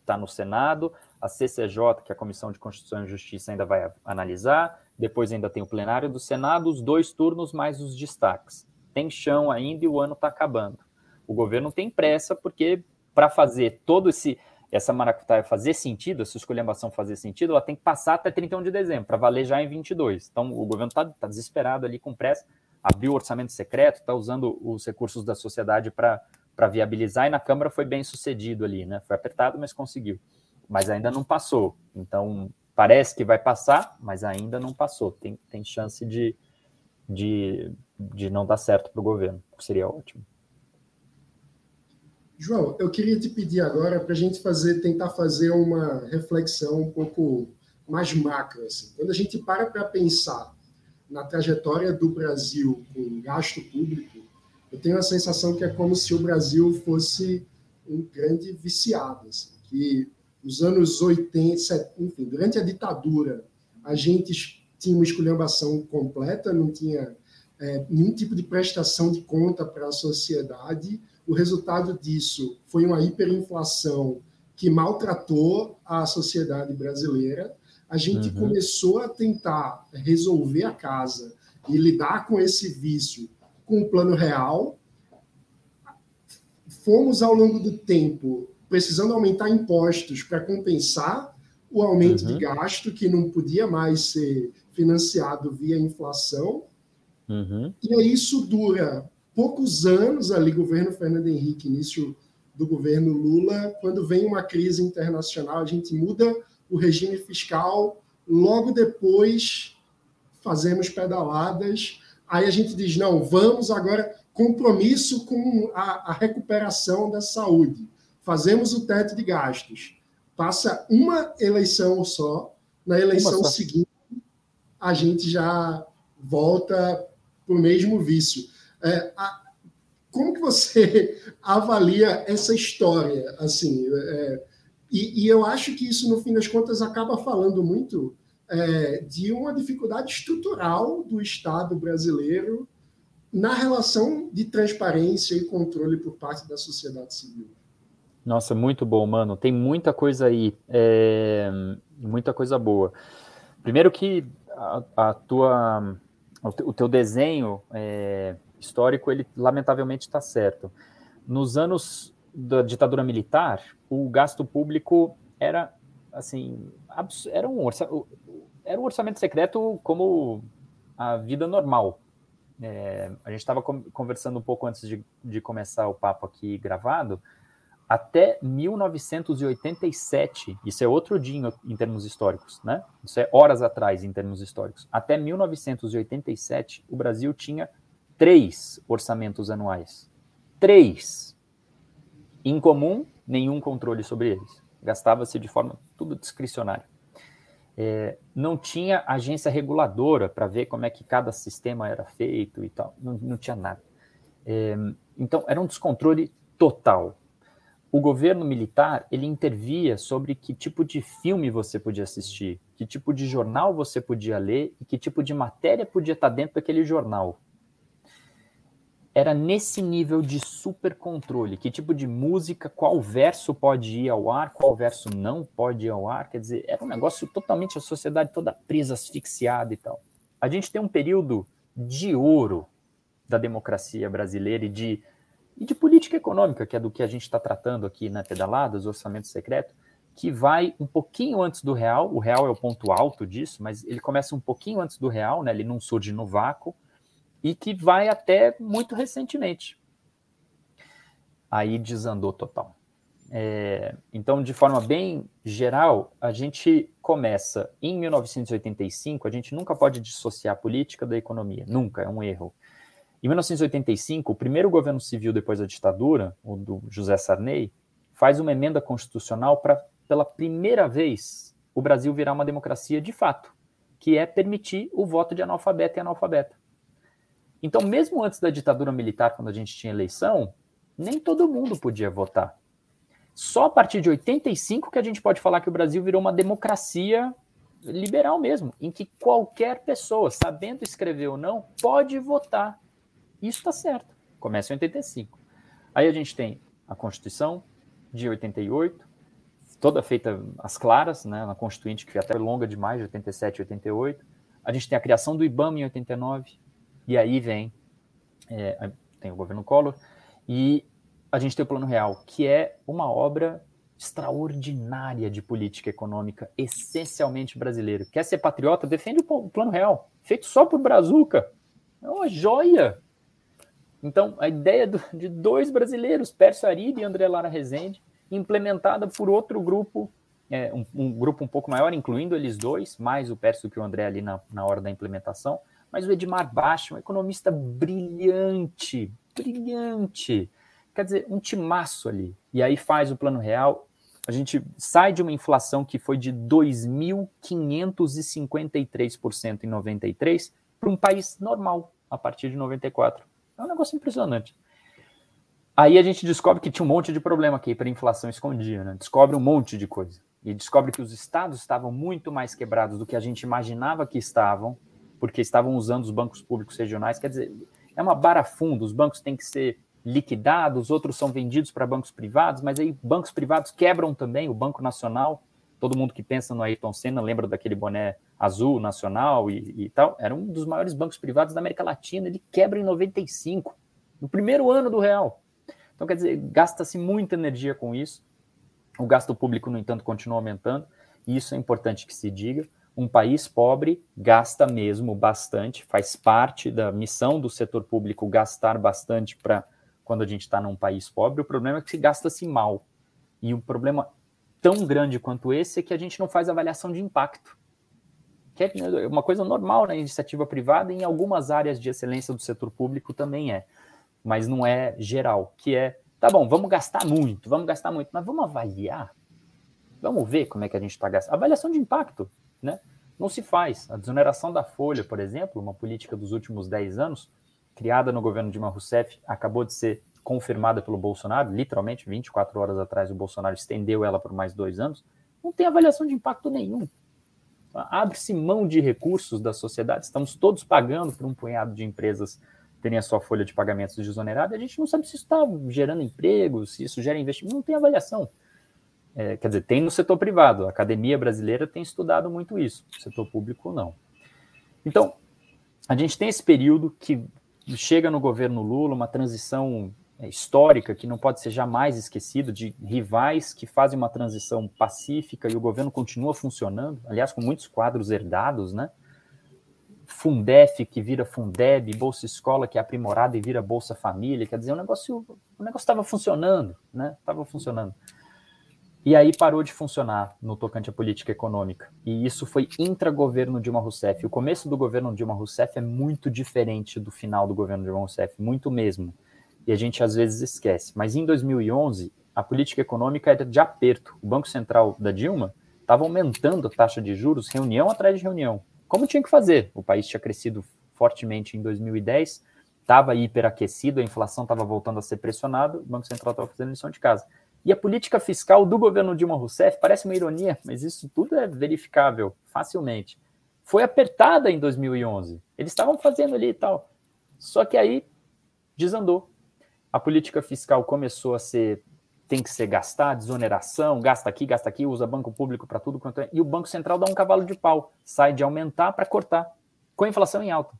Está no Senado, a CCJ, que é a Comissão de Constituição e Justiça, ainda vai analisar, depois ainda tem o plenário do Senado, os dois turnos mais os destaques. Tem chão ainda e o ano está acabando. O governo tem pressa, porque para fazer todo esse essa maracutaia fazer sentido, essa esculhambação fazer sentido, ela tem que passar até 31 de dezembro, para valer já em 22. Então, o governo está tá desesperado ali com pressa, abriu o orçamento secreto, está usando os recursos da sociedade para viabilizar, e na Câmara foi bem sucedido ali, né? Foi apertado, mas conseguiu. Mas ainda não passou. Então, parece que vai passar, mas ainda não passou. Tem, tem chance de, de, de não dar certo para o governo, seria ótimo. João, eu queria te pedir agora para a gente fazer, tentar fazer uma reflexão um pouco mais macro. Assim. Quando a gente para para pensar na trajetória do Brasil com gasto público, eu tenho a sensação que é como se o Brasil fosse um grande viciado, assim, que nos anos 80, enfim, durante a ditadura, a gente tinha uma esculhambação completa, não tinha é, nenhum tipo de prestação de conta para a sociedade. O resultado disso foi uma hiperinflação que maltratou a sociedade brasileira. A gente uhum. começou a tentar resolver a casa e lidar com esse vício com o plano real. Fomos, ao longo do tempo, precisando aumentar impostos para compensar o aumento uhum. de gasto, que não podia mais ser financiado via inflação. Uhum. E aí isso dura poucos anos ali, governo Fernando Henrique, início do governo Lula, quando vem uma crise internacional, a gente muda o regime fiscal, logo depois fazemos pedaladas Aí a gente diz, não, vamos agora, compromisso com a, a recuperação da saúde. Fazemos o teto de gastos. Passa uma eleição só, na eleição seguinte, a gente já volta para o mesmo vício. É, a, como que você avalia essa história? Assim, é, e, e, eu acho que isso, no fim das contas, acaba falando muito é, de uma dificuldade estrutural do Estado brasileiro na relação de transparência e controle por parte da sociedade civil. Nossa, muito bom, mano. Tem muita coisa aí, é, muita coisa boa. Primeiro que a, a tua, o teu desenho é, histórico, ele lamentavelmente está certo. Nos anos da ditadura militar, o gasto público era assim, era um, era um orçamento secreto como a vida normal. É, a gente estava conversando um pouco antes de, de começar o papo aqui gravado, até 1987, isso é outro dia em termos históricos, né? Isso é horas atrás em termos históricos. Até 1987, o Brasil tinha três orçamentos anuais. Três. Em comum, nenhum controle sobre eles. Gastava-se de forma tudo discricionária. É, não tinha agência reguladora para ver como é que cada sistema era feito e tal. Não, não tinha nada. É, então, era um descontrole total. O governo militar, ele intervia sobre que tipo de filme você podia assistir, que tipo de jornal você podia ler e que tipo de matéria podia estar dentro daquele jornal era nesse nível de super controle. Que tipo de música, qual verso pode ir ao ar, qual verso não pode ir ao ar. Quer dizer, era um negócio totalmente a sociedade toda presa, asfixiada e tal. A gente tem um período de ouro da democracia brasileira e de, e de política econômica, que é do que a gente está tratando aqui na Pedaladas, orçamento secreto, que vai um pouquinho antes do real. O real é o ponto alto disso, mas ele começa um pouquinho antes do real, né? ele não surge no vácuo e que vai até muito recentemente. Aí desandou total. É, então, de forma bem geral, a gente começa em 1985, a gente nunca pode dissociar a política da economia, nunca, é um erro. Em 1985, o primeiro governo civil depois da ditadura, o do José Sarney, faz uma emenda constitucional para, pela primeira vez, o Brasil virar uma democracia de fato, que é permitir o voto de analfabeto e analfabeta. Então, mesmo antes da ditadura militar, quando a gente tinha eleição, nem todo mundo podia votar. Só a partir de 85 que a gente pode falar que o Brasil virou uma democracia liberal mesmo, em que qualquer pessoa, sabendo escrever ou não, pode votar. Isso está certo. Começa em 85. Aí a gente tem a Constituição de 88, toda feita às claras, né, na Constituinte, que até longa demais, de 87 e 88. A gente tem a criação do IBAMA em 89, e aí vem, é, tem o governo Collor, e a gente tem o Plano Real, que é uma obra extraordinária de política econômica, essencialmente brasileira. Quer ser patriota? Defende o Plano Real, feito só por Brazuca. É uma joia! Então, a ideia do, de dois brasileiros, Pércio Arida e André Lara Rezende, implementada por outro grupo, é, um, um, grupo um pouco maior, incluindo eles dois, mais o Pércio que o André ali na, na hora da implementação, mas o Edmar Baixa, um economista brilhante, brilhante. Quer dizer, um timaço ali. E aí faz o plano real. A gente sai de uma inflação que foi de 2.553% em 93 para um país normal a partir de 94. É um negócio impressionante. Aí a gente descobre que tinha um monte de problema que a inflação escondia, né? Descobre um monte de coisa. E descobre que os estados estavam muito mais quebrados do que a gente imaginava que estavam porque estavam usando os bancos públicos regionais. Quer dizer, é uma barafunda, os bancos têm que ser liquidados, outros são vendidos para bancos privados, mas aí bancos privados quebram também, o Banco Nacional, todo mundo que pensa no Ayrton Senna lembra daquele boné azul nacional e, e tal, era um dos maiores bancos privados da América Latina, ele quebra em 95, no primeiro ano do real. Então, quer dizer, gasta-se muita energia com isso, o gasto público, no entanto, continua aumentando, e isso é importante que se diga um país pobre gasta mesmo bastante, faz parte da missão do setor público gastar bastante para quando a gente está num país pobre. O problema é que se gasta-se mal. E o problema tão grande quanto esse é que a gente não faz avaliação de impacto. que é uma coisa normal na iniciativa privada e em algumas áreas de excelência do setor público também é, mas não é geral, que é, tá bom, vamos gastar muito, vamos gastar muito, mas vamos avaliar, vamos ver como é que a gente está gastando. Avaliação de impacto, né? Não se faz. A desoneração da folha, por exemplo, uma política dos últimos 10 anos, criada no governo Dilma Rousseff, acabou de ser confirmada pelo Bolsonaro, literalmente 24 horas atrás o Bolsonaro estendeu ela por mais dois anos, não tem avaliação de impacto nenhum. Abre-se mão de recursos da sociedade, estamos todos pagando por um punhado de empresas terem a sua folha de pagamentos desonerada, a gente não sabe se isso está gerando empregos, se isso gera investimento, não tem avaliação. É, quer dizer, tem no setor privado, a academia brasileira tem estudado muito isso, setor público não. Então, a gente tem esse período que chega no governo Lula, uma transição é, histórica que não pode ser jamais esquecido, de rivais que fazem uma transição pacífica e o governo continua funcionando, aliás, com muitos quadros herdados, né? Fundef que vira Fundeb, Bolsa Escola que é aprimorada e vira Bolsa Família, quer dizer, o negócio o negócio estava funcionando, né? Estava funcionando. E aí parou de funcionar no tocante à política econômica. E isso foi intra-governo Dilma Rousseff. O começo do governo Dilma Rousseff é muito diferente do final do governo Dilma Rousseff, muito mesmo. E a gente às vezes esquece. Mas em 2011, a política econômica era de aperto. O Banco Central da Dilma estava aumentando a taxa de juros, reunião atrás de reunião. Como tinha que fazer? O país tinha crescido fortemente em 2010, estava hiperaquecido, a inflação estava voltando a ser pressionada, o Banco Central estava fazendo lição de casa. E a política fiscal do governo Dilma Rousseff parece uma ironia, mas isso tudo é verificável facilmente. Foi apertada em 2011. Eles estavam fazendo ali e tal. Só que aí desandou. A política fiscal começou a ser tem que ser gastar, desoneração, gasta aqui, gasta aqui, usa banco público para tudo quanto é. E o Banco Central dá um cavalo de pau, sai de aumentar para cortar, com a inflação em alta.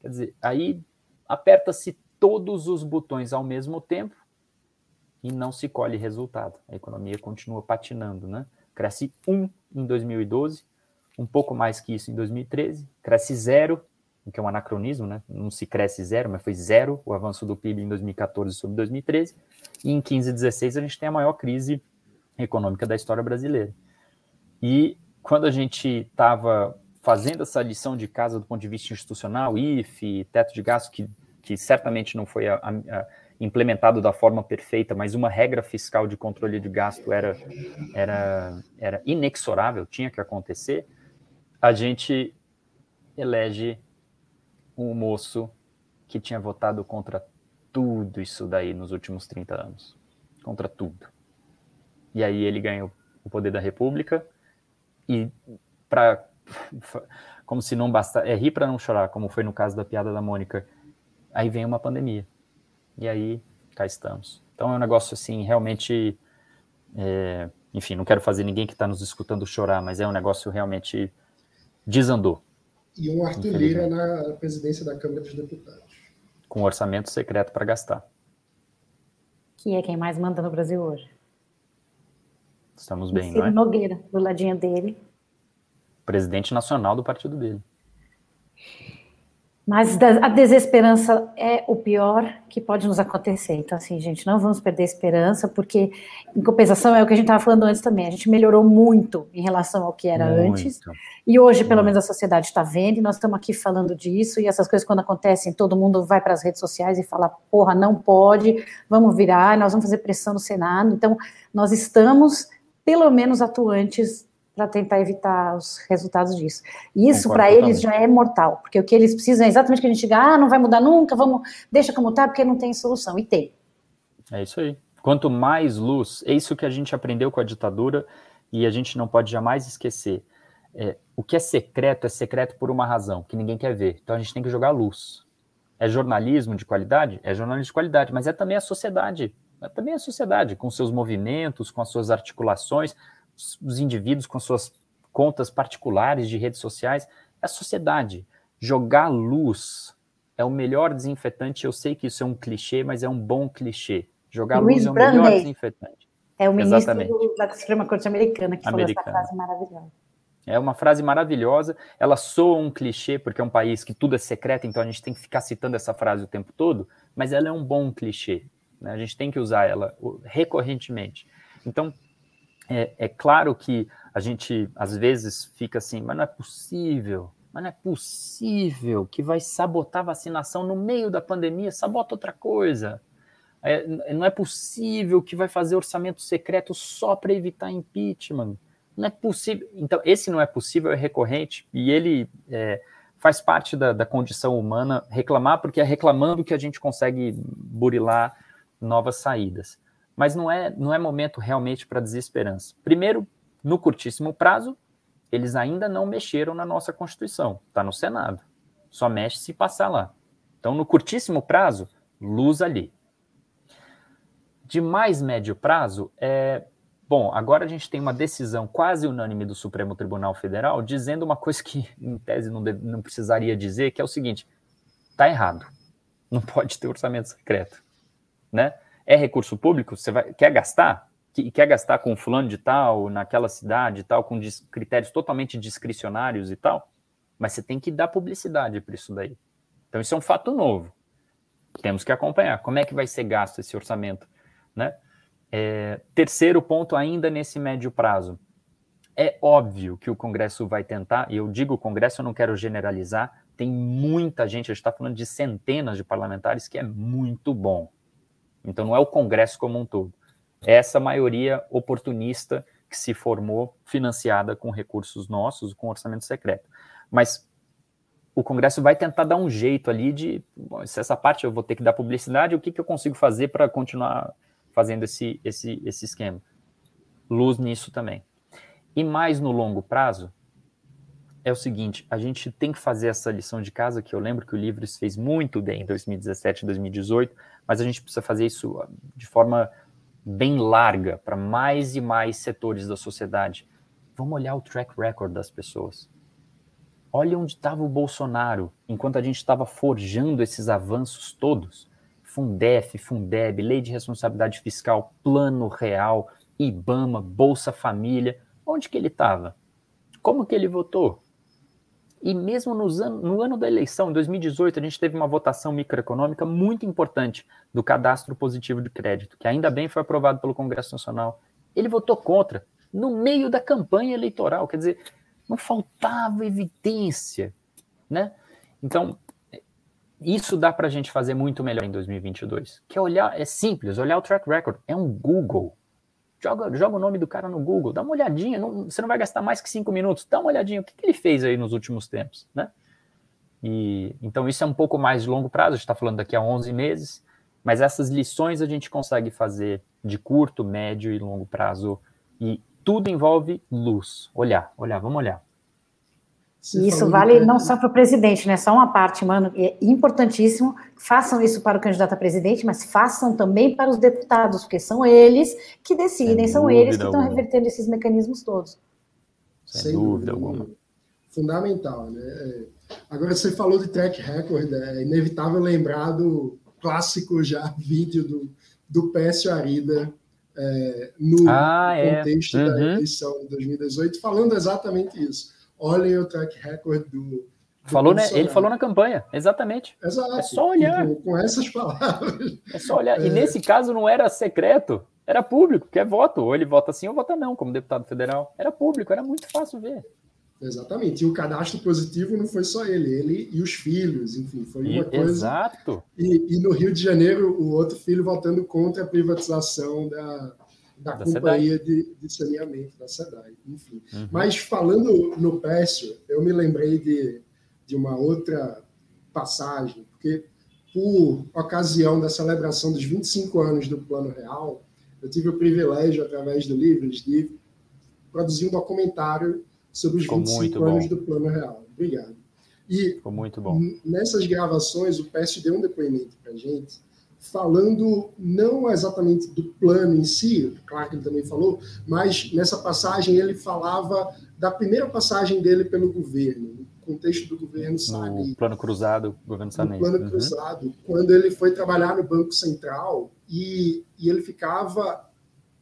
Quer dizer, aí aperta-se todos os botões ao mesmo tempo e não se colhe resultado. A economia continua patinando, né? Cresce 1 em 2012, um pouco mais que isso em 2013, cresce zero, o que é um anacronismo, né? Não se cresce zero, mas foi zero o avanço do PIB em 2014 sobre 2013, e em 15 e 16 a gente tem a maior crise econômica da história brasileira. E quando a gente estava fazendo essa lição de casa do ponto de vista institucional, IFE, teto de gasto, que, que certamente não foi a, a implementado da forma perfeita, mas uma regra fiscal de controle de gasto era, era, era inexorável, tinha que acontecer, a gente elege um moço que tinha votado contra tudo isso daí nos últimos 30 anos. Contra tudo. E aí ele ganha o poder da República e para como se não basta é rir para não chorar, como foi no caso da piada da Mônica. Aí vem uma pandemia e aí cá estamos. Então é um negócio assim, realmente. É, enfim, não quero fazer ninguém que está nos escutando chorar, mas é um negócio realmente desandou. E um Arthur Lira na presidência da Câmara dos Deputados. Com orçamento secreto para gastar. Que é quem mais manda no Brasil hoje. Estamos bem, Ciro não é? Nogueira, do ladinho dele. Presidente nacional do partido dele. Mas a desesperança é o pior que pode nos acontecer. Então, assim, gente, não vamos perder a esperança, porque, em compensação, é o que a gente estava falando antes também. A gente melhorou muito em relação ao que era muito. antes. E hoje, pelo menos, a sociedade está vendo, e nós estamos aqui falando disso. E essas coisas, quando acontecem, todo mundo vai para as redes sociais e fala: porra, não pode, vamos virar, nós vamos fazer pressão no Senado. Então, nós estamos, pelo menos, atuantes para tentar evitar os resultados disso. E isso para eles já é mortal, porque o que eles precisam é exatamente que a gente diga, ah, não vai mudar nunca, vamos, deixa como tá, porque não tem solução. E tem. É isso aí. Quanto mais luz, é isso que a gente aprendeu com a ditadura e a gente não pode jamais esquecer. É, o que é secreto é secreto por uma razão, que ninguém quer ver. Então a gente tem que jogar luz. É jornalismo de qualidade? É jornalismo de qualidade, mas é também a sociedade. É também a sociedade, com seus movimentos, com as suas articulações os indivíduos com suas contas particulares de redes sociais, é a sociedade. Jogar luz é o melhor desinfetante. Eu sei que isso é um clichê, mas é um bom clichê. Jogar Luiz luz é o melhor desinfetante. É o ministro Exatamente. da Suprema Corte Americana que Americana. falou essa frase maravilhosa. É uma frase maravilhosa. Ela soa um clichê, porque é um país que tudo é secreto, então a gente tem que ficar citando essa frase o tempo todo, mas ela é um bom clichê. Né? A gente tem que usar ela recorrentemente. Então, é, é claro que a gente às vezes fica assim, mas não é possível, mas não é possível que vai sabotar vacinação no meio da pandemia, sabota outra coisa. É, não é possível que vai fazer orçamento secreto só para evitar impeachment. Não é possível. Então, esse não é possível, é recorrente, e ele é, faz parte da, da, condição humana reclamar, porque é reclamando que a gente consegue burilar novas saídas. Mas não é, não é momento realmente para desesperança. Primeiro, no curtíssimo prazo, eles ainda não mexeram na nossa Constituição, está no Senado. Só mexe se passar lá. Então, no curtíssimo prazo, luz ali. De mais médio prazo, é. Bom, agora a gente tem uma decisão quase unânime do Supremo Tribunal Federal dizendo uma coisa que, em tese, não, deve, não precisaria dizer, que é o seguinte: está errado. Não pode ter orçamento secreto. Né? É recurso público? Você vai, quer gastar? que quer gastar com fulano de tal, naquela cidade e tal, com critérios totalmente discricionários e tal, mas você tem que dar publicidade para isso daí. Então isso é um fato novo. Temos que acompanhar. Como é que vai ser gasto esse orçamento, né? É, terceiro ponto ainda nesse médio prazo. É óbvio que o Congresso vai tentar, e eu digo Congresso, eu não quero generalizar, tem muita gente, a gente está falando de centenas de parlamentares, que é muito bom. Então não é o Congresso como um todo essa maioria oportunista que se formou financiada com recursos nossos, com orçamento secreto. Mas o Congresso vai tentar dar um jeito ali de, bom, se essa parte eu vou ter que dar publicidade, o que, que eu consigo fazer para continuar fazendo esse, esse, esse esquema? Luz nisso também. E mais no longo prazo, é o seguinte, a gente tem que fazer essa lição de casa, que eu lembro que o Livres fez muito bem em 2017 e 2018, mas a gente precisa fazer isso de forma bem larga para mais e mais setores da sociedade. Vamos olhar o track record das pessoas. Olha onde estava o Bolsonaro enquanto a gente estava forjando esses avanços todos. Fundef, Fundeb, Lei de Responsabilidade Fiscal, Plano Real, IBAMA, Bolsa Família. Onde que ele estava? Como que ele votou? E mesmo an no ano da eleição, em 2018, a gente teve uma votação microeconômica muito importante do cadastro positivo de crédito, que ainda bem foi aprovado pelo Congresso Nacional. Ele votou contra, no meio da campanha eleitoral, quer dizer, não faltava evidência, né? Então, isso dá para a gente fazer muito melhor em 2022. Que é olhar, é simples, olhar o track record, é um Google. Joga, joga o nome do cara no Google, dá uma olhadinha, não, você não vai gastar mais que cinco minutos, dá uma olhadinha, o que, que ele fez aí nos últimos tempos, né? E, então isso é um pouco mais de longo prazo, a gente está falando daqui a 11 meses, mas essas lições a gente consegue fazer de curto, médio e longo prazo, e tudo envolve luz, olhar, olhar, vamos olhar. E isso vale não só para o presidente, né? Só uma parte, mano, é importantíssimo. Façam isso para o candidato a presidente, mas façam também para os deputados, porque são eles que decidem, são eles que estão revertendo esses mecanismos todos. Sem, Sem dúvida, dúvida alguma. Fundamental, né? É, agora, você falou de track record, é inevitável lembrar do clássico já vídeo do, do Pécio Arida é, no ah, é. contexto é. uhum. da eleição de 2018, falando exatamente isso olhem o track record do. do falou, né? Ele falou na campanha, exatamente. Exato. É só olhar. Com, com essas palavras. É só olhar. É... E nesse caso não era secreto, era público, que é voto. Ou ele vota sim ou vota não, como deputado federal. Era público, era muito fácil ver. Exatamente. E o cadastro positivo não foi só ele, ele e os filhos, enfim, foi uma e, coisa. Exato. E, e, no Rio de Janeiro, o outro filho votando contra a privatização da, da, da companhia de, de, saneamento da SEDAI, enfim. Uhum. Mas falando no Pécio, eu me lembrei de, de uma outra passagem, porque por ocasião da celebração dos 25 anos do Plano Real, eu tive o privilégio, através do Livros, de produzir um documentário sobre os Ficou 25 anos do Plano Real. Obrigado. E Ficou muito bom. nessas gravações, o Pécio deu um depoimento para gente, falando não exatamente do plano em si, claro que ele também falou, mas nessa passagem ele falava da primeira passagem dele pelo governo, no contexto do governo Sarney. No plano cruzado, governo Sarney. No plano uhum. cruzado, quando ele foi trabalhar no Banco Central e, e ele ficava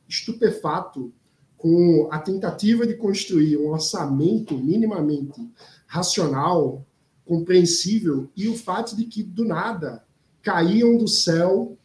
estupefato com a tentativa de construir um orçamento minimamente racional, compreensível, e o fato de que, do nada, caíam do céu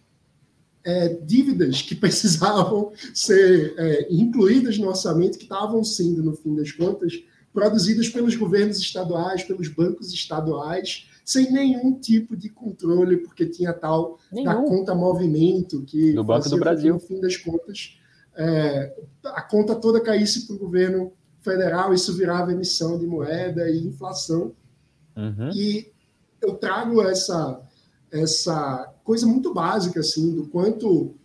é, dívidas que precisavam ser é, incluídas no orçamento, que estavam sendo, no fim das contas, produzidas pelos governos estaduais, pelos bancos estaduais, sem nenhum tipo de controle, porque tinha tal nenhum. da conta movimento que do Banco do Brasil, no fim das contas, é, a conta toda caísse para o governo federal, isso virava emissão de moeda e inflação. Uhum. E eu trago essa essa coisa muito básica assim do quanto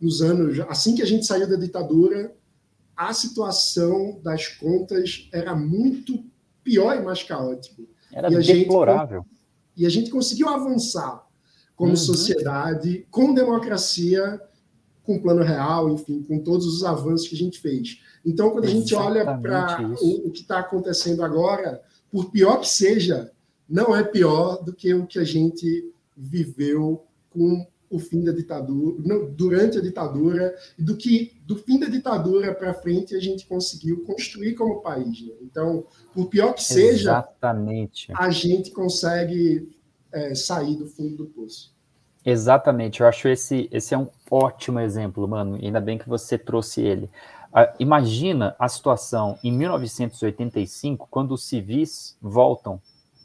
nos anos assim que a gente saiu da ditadura a situação das contas era muito pior e mais caótica. Era e deplorável. Gente, e a gente conseguiu avançar como uhum. sociedade, com democracia, com plano real, enfim, com todos os avanços que a gente fez. Então, quando a gente olha para o, o, que está acontecendo agora, por pior que seja, não é pior do que o que a gente viveu com o fim da ditadura, durante a ditadura, e do que do fim da ditadura para frente a gente conseguiu construir como país. Né? Então, por pior que seja, Exatamente. a gente consegue é, sair do fundo do poço. Exatamente, eu acho esse, esse é um ótimo exemplo, mano. Ainda bem que você trouxe ele. Uh, imagina a situação em 1985, quando os civis voltam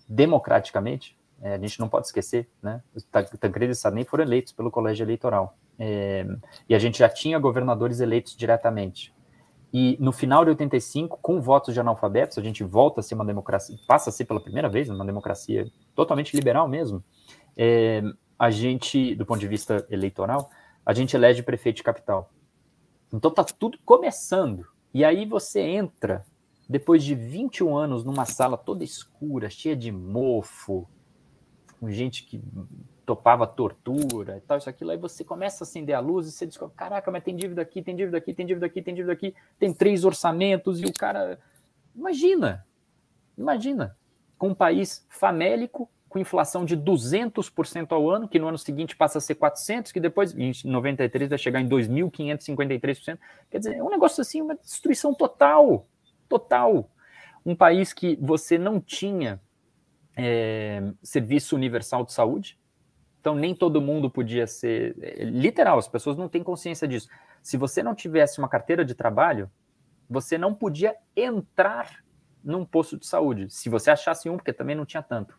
democraticamente é, a gente não pode esquecer, né? Tancredo e Sarney foram eleitos pelo colégio eleitoral. É, e a gente já tinha governadores eleitos diretamente. E no final de 85, com votos de analfabetos, a gente volta a ser uma democracia, passa a ser pela primeira vez uma democracia totalmente liberal mesmo. É, a gente, do ponto de vista eleitoral, a gente elege prefeito de capital. Então tá tudo começando. E aí você entra, depois de 21 anos, numa sala toda escura, cheia de mofo, com gente que topava tortura e tal, isso aquilo, aí você começa a acender a luz e você descobre, caraca, mas tem dívida aqui, tem dívida aqui, tem dívida aqui, tem dívida aqui, tem três orçamentos, e o cara. Imagina! Imagina! Com um país famélico, com inflação de 200% ao ano, que no ano seguinte passa a ser 400, que depois, em 93, vai chegar em 2.553%. Quer dizer, é um negócio assim, uma destruição total. Total. Um país que você não tinha é, serviço universal de saúde. Então, nem todo mundo podia ser. É, literal, as pessoas não têm consciência disso. Se você não tivesse uma carteira de trabalho, você não podia entrar num posto de saúde. Se você achasse um, porque também não tinha tanto.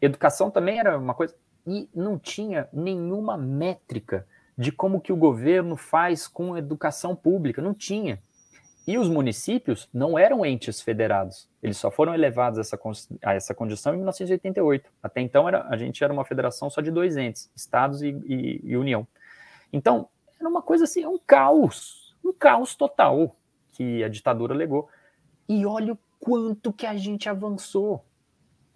Educação também era uma coisa. E não tinha nenhuma métrica de como que o governo faz com educação pública. Não tinha. E os municípios não eram entes federados, eles só foram elevados a essa, a essa condição em 1988. Até então, era, a gente era uma federação só de dois entes, estados e, e, e União. Então, era uma coisa assim, um caos, um caos total que a ditadura legou. E olha o quanto que a gente avançou.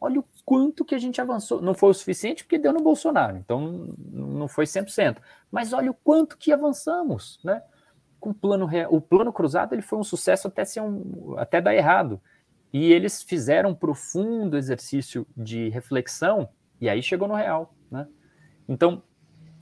Olha o quanto que a gente avançou. Não foi o suficiente porque deu no Bolsonaro, então não foi 100%. Mas olha o quanto que avançamos, né? Com o plano o plano cruzado ele foi um sucesso até ser um até dar errado. E eles fizeram um profundo exercício de reflexão e aí chegou no real né? Então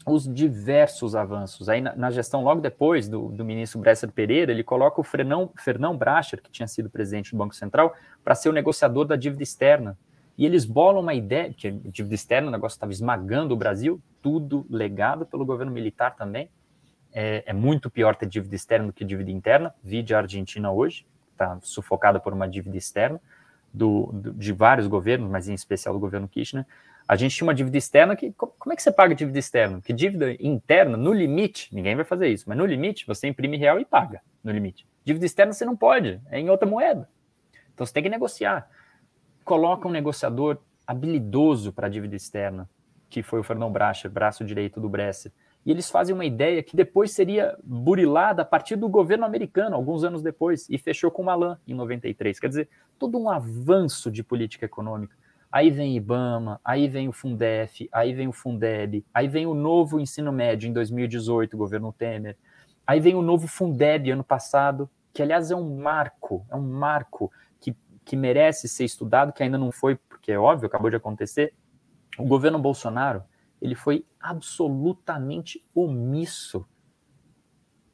os diversos avanços. Aí na, na gestão logo depois do, do ministro Bresser Pereira ele coloca o Fernão Fernão Bracher que tinha sido presidente do Banco Central para ser o negociador da dívida externa. E eles bolam uma ideia que a dívida externa o negócio estava esmagando o Brasil tudo legado pelo governo militar também é, é, muito pior ter dívida externa do que dívida interna. Vide a Argentina hoje, está sufocada por uma dívida externa do, do, de vários governos, mas em especial do governo Kirchner. A gente tinha uma dívida externa que. Como é que você paga dívida externa? Que dívida interna, no limite, ninguém vai fazer isso, mas no limite você imprime real e paga, no limite. Dívida externa você não pode, é em outra moeda. Então você tem que negociar. Coloca um negociador habilidoso para a dívida externa, que foi o Fernão Bracher, braço direito do Bresser e eles fazem uma ideia que depois seria burilada a partir do governo americano, alguns anos depois, e fechou com Malan em 93. Quer dizer, todo um avanço de política econômica. Aí vem IBAMA, aí vem o Fundef, aí vem o Fundeb, aí vem o novo ensino médio em 2018, governo Temer. Aí vem o novo Fundeb ano passado, que aliás é um marco, é um marco que, que merece ser estudado, que ainda não foi, porque é óbvio, acabou de acontecer. O governo Bolsonaro ele foi absolutamente omisso.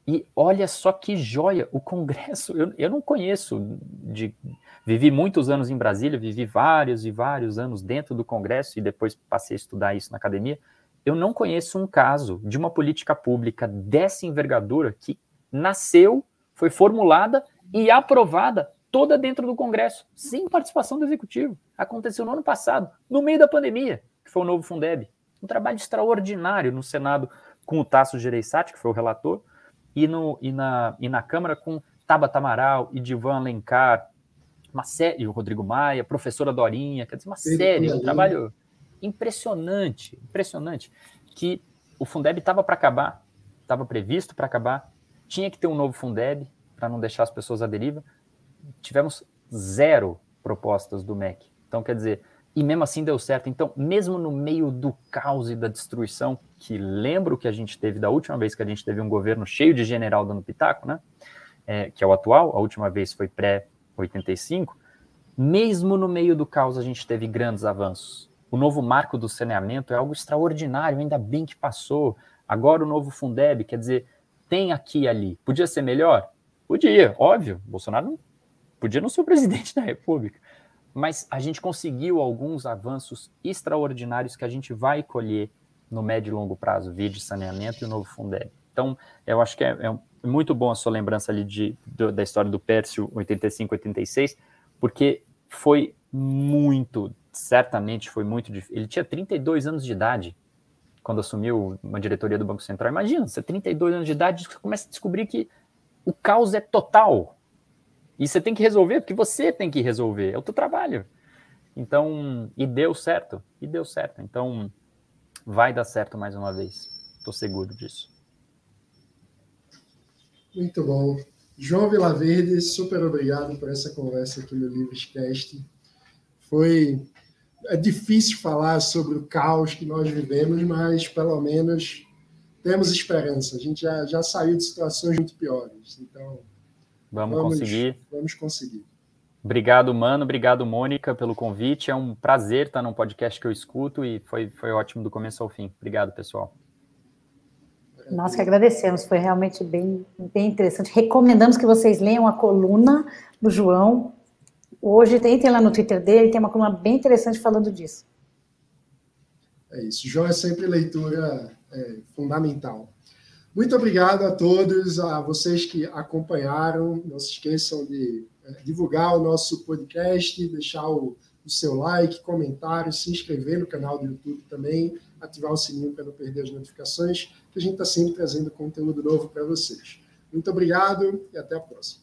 E olha só que joia, o Congresso, eu, eu não conheço, de, vivi muitos anos em Brasília, vivi vários e vários anos dentro do Congresso e depois passei a estudar isso na academia. eu não conheço um caso de uma política pública dessa envergadura que nasceu, foi formulada e aprovada toda dentro do Congresso, sem participação do Executivo. Aconteceu no ano passado, no meio da pandemia, que foi o novo Fundeb. Um trabalho extraordinário no Senado com o Tasso Gereissati, que foi o relator, e, no, e, na, e na Câmara com Tabata Amaral, Edivan Alencar, uma série, o Rodrigo Maia, professora Dorinha, quer dizer, uma série, um trabalho impressionante, impressionante, que o Fundeb estava para acabar, estava previsto para acabar, tinha que ter um novo Fundeb para não deixar as pessoas à deriva. Tivemos zero propostas do MEC. Então, quer dizer, e mesmo assim deu certo. Então, mesmo no meio do caos e da destruição, que lembro que a gente teve da última vez que a gente teve um governo cheio de general dando pitaco, né? É, que é o atual, a última vez foi pré-85, mesmo no meio do caos a gente teve grandes avanços. O novo marco do saneamento é algo extraordinário, ainda bem que passou. Agora o novo Fundeb, quer dizer, tem aqui e ali. Podia ser melhor? Podia, óbvio. Bolsonaro não, podia não ser o presidente da República. Mas a gente conseguiu alguns avanços extraordinários que a gente vai colher no médio e longo prazo, de saneamento e o novo Fundeb. Então, eu acho que é, é muito bom a sua lembrança ali de, de, da história do Pércio 85, 86, porque foi muito, certamente foi muito difícil. Ele tinha 32 anos de idade quando assumiu uma diretoria do Banco Central. Imagina, você 32 anos de idade, você começa a descobrir que o caos é total. E você tem que resolver, porque você tem que resolver, é o teu trabalho. Então, e deu certo, e deu certo. Então, vai dar certo mais uma vez. Estou seguro disso. Muito bom. João Vilaverde, super obrigado por essa conversa aqui no Livrescast. Foi é difícil falar sobre o caos que nós vivemos, mas pelo menos temos esperança. A gente já, já saiu de situações muito piores. Então, vamos, vamos conseguir. Vamos conseguir. Obrigado, mano. Obrigado, Mônica, pelo convite. É um prazer estar num podcast que eu escuto e foi, foi ótimo do começo ao fim. Obrigado, pessoal. Nós que agradecemos, foi realmente bem, bem interessante. Recomendamos que vocês leiam a coluna do João. Hoje, entrem lá no Twitter dele, tem uma coluna bem interessante falando disso. É isso. João é sempre leitura é, fundamental. Muito obrigado a todos, a vocês que acompanharam. Não se esqueçam de é, divulgar o nosso podcast, deixar o, o seu like, comentário, se inscrever no canal do YouTube também, ativar o sininho para não perder as notificações, que a gente está sempre trazendo conteúdo novo para vocês. Muito obrigado e até a próxima.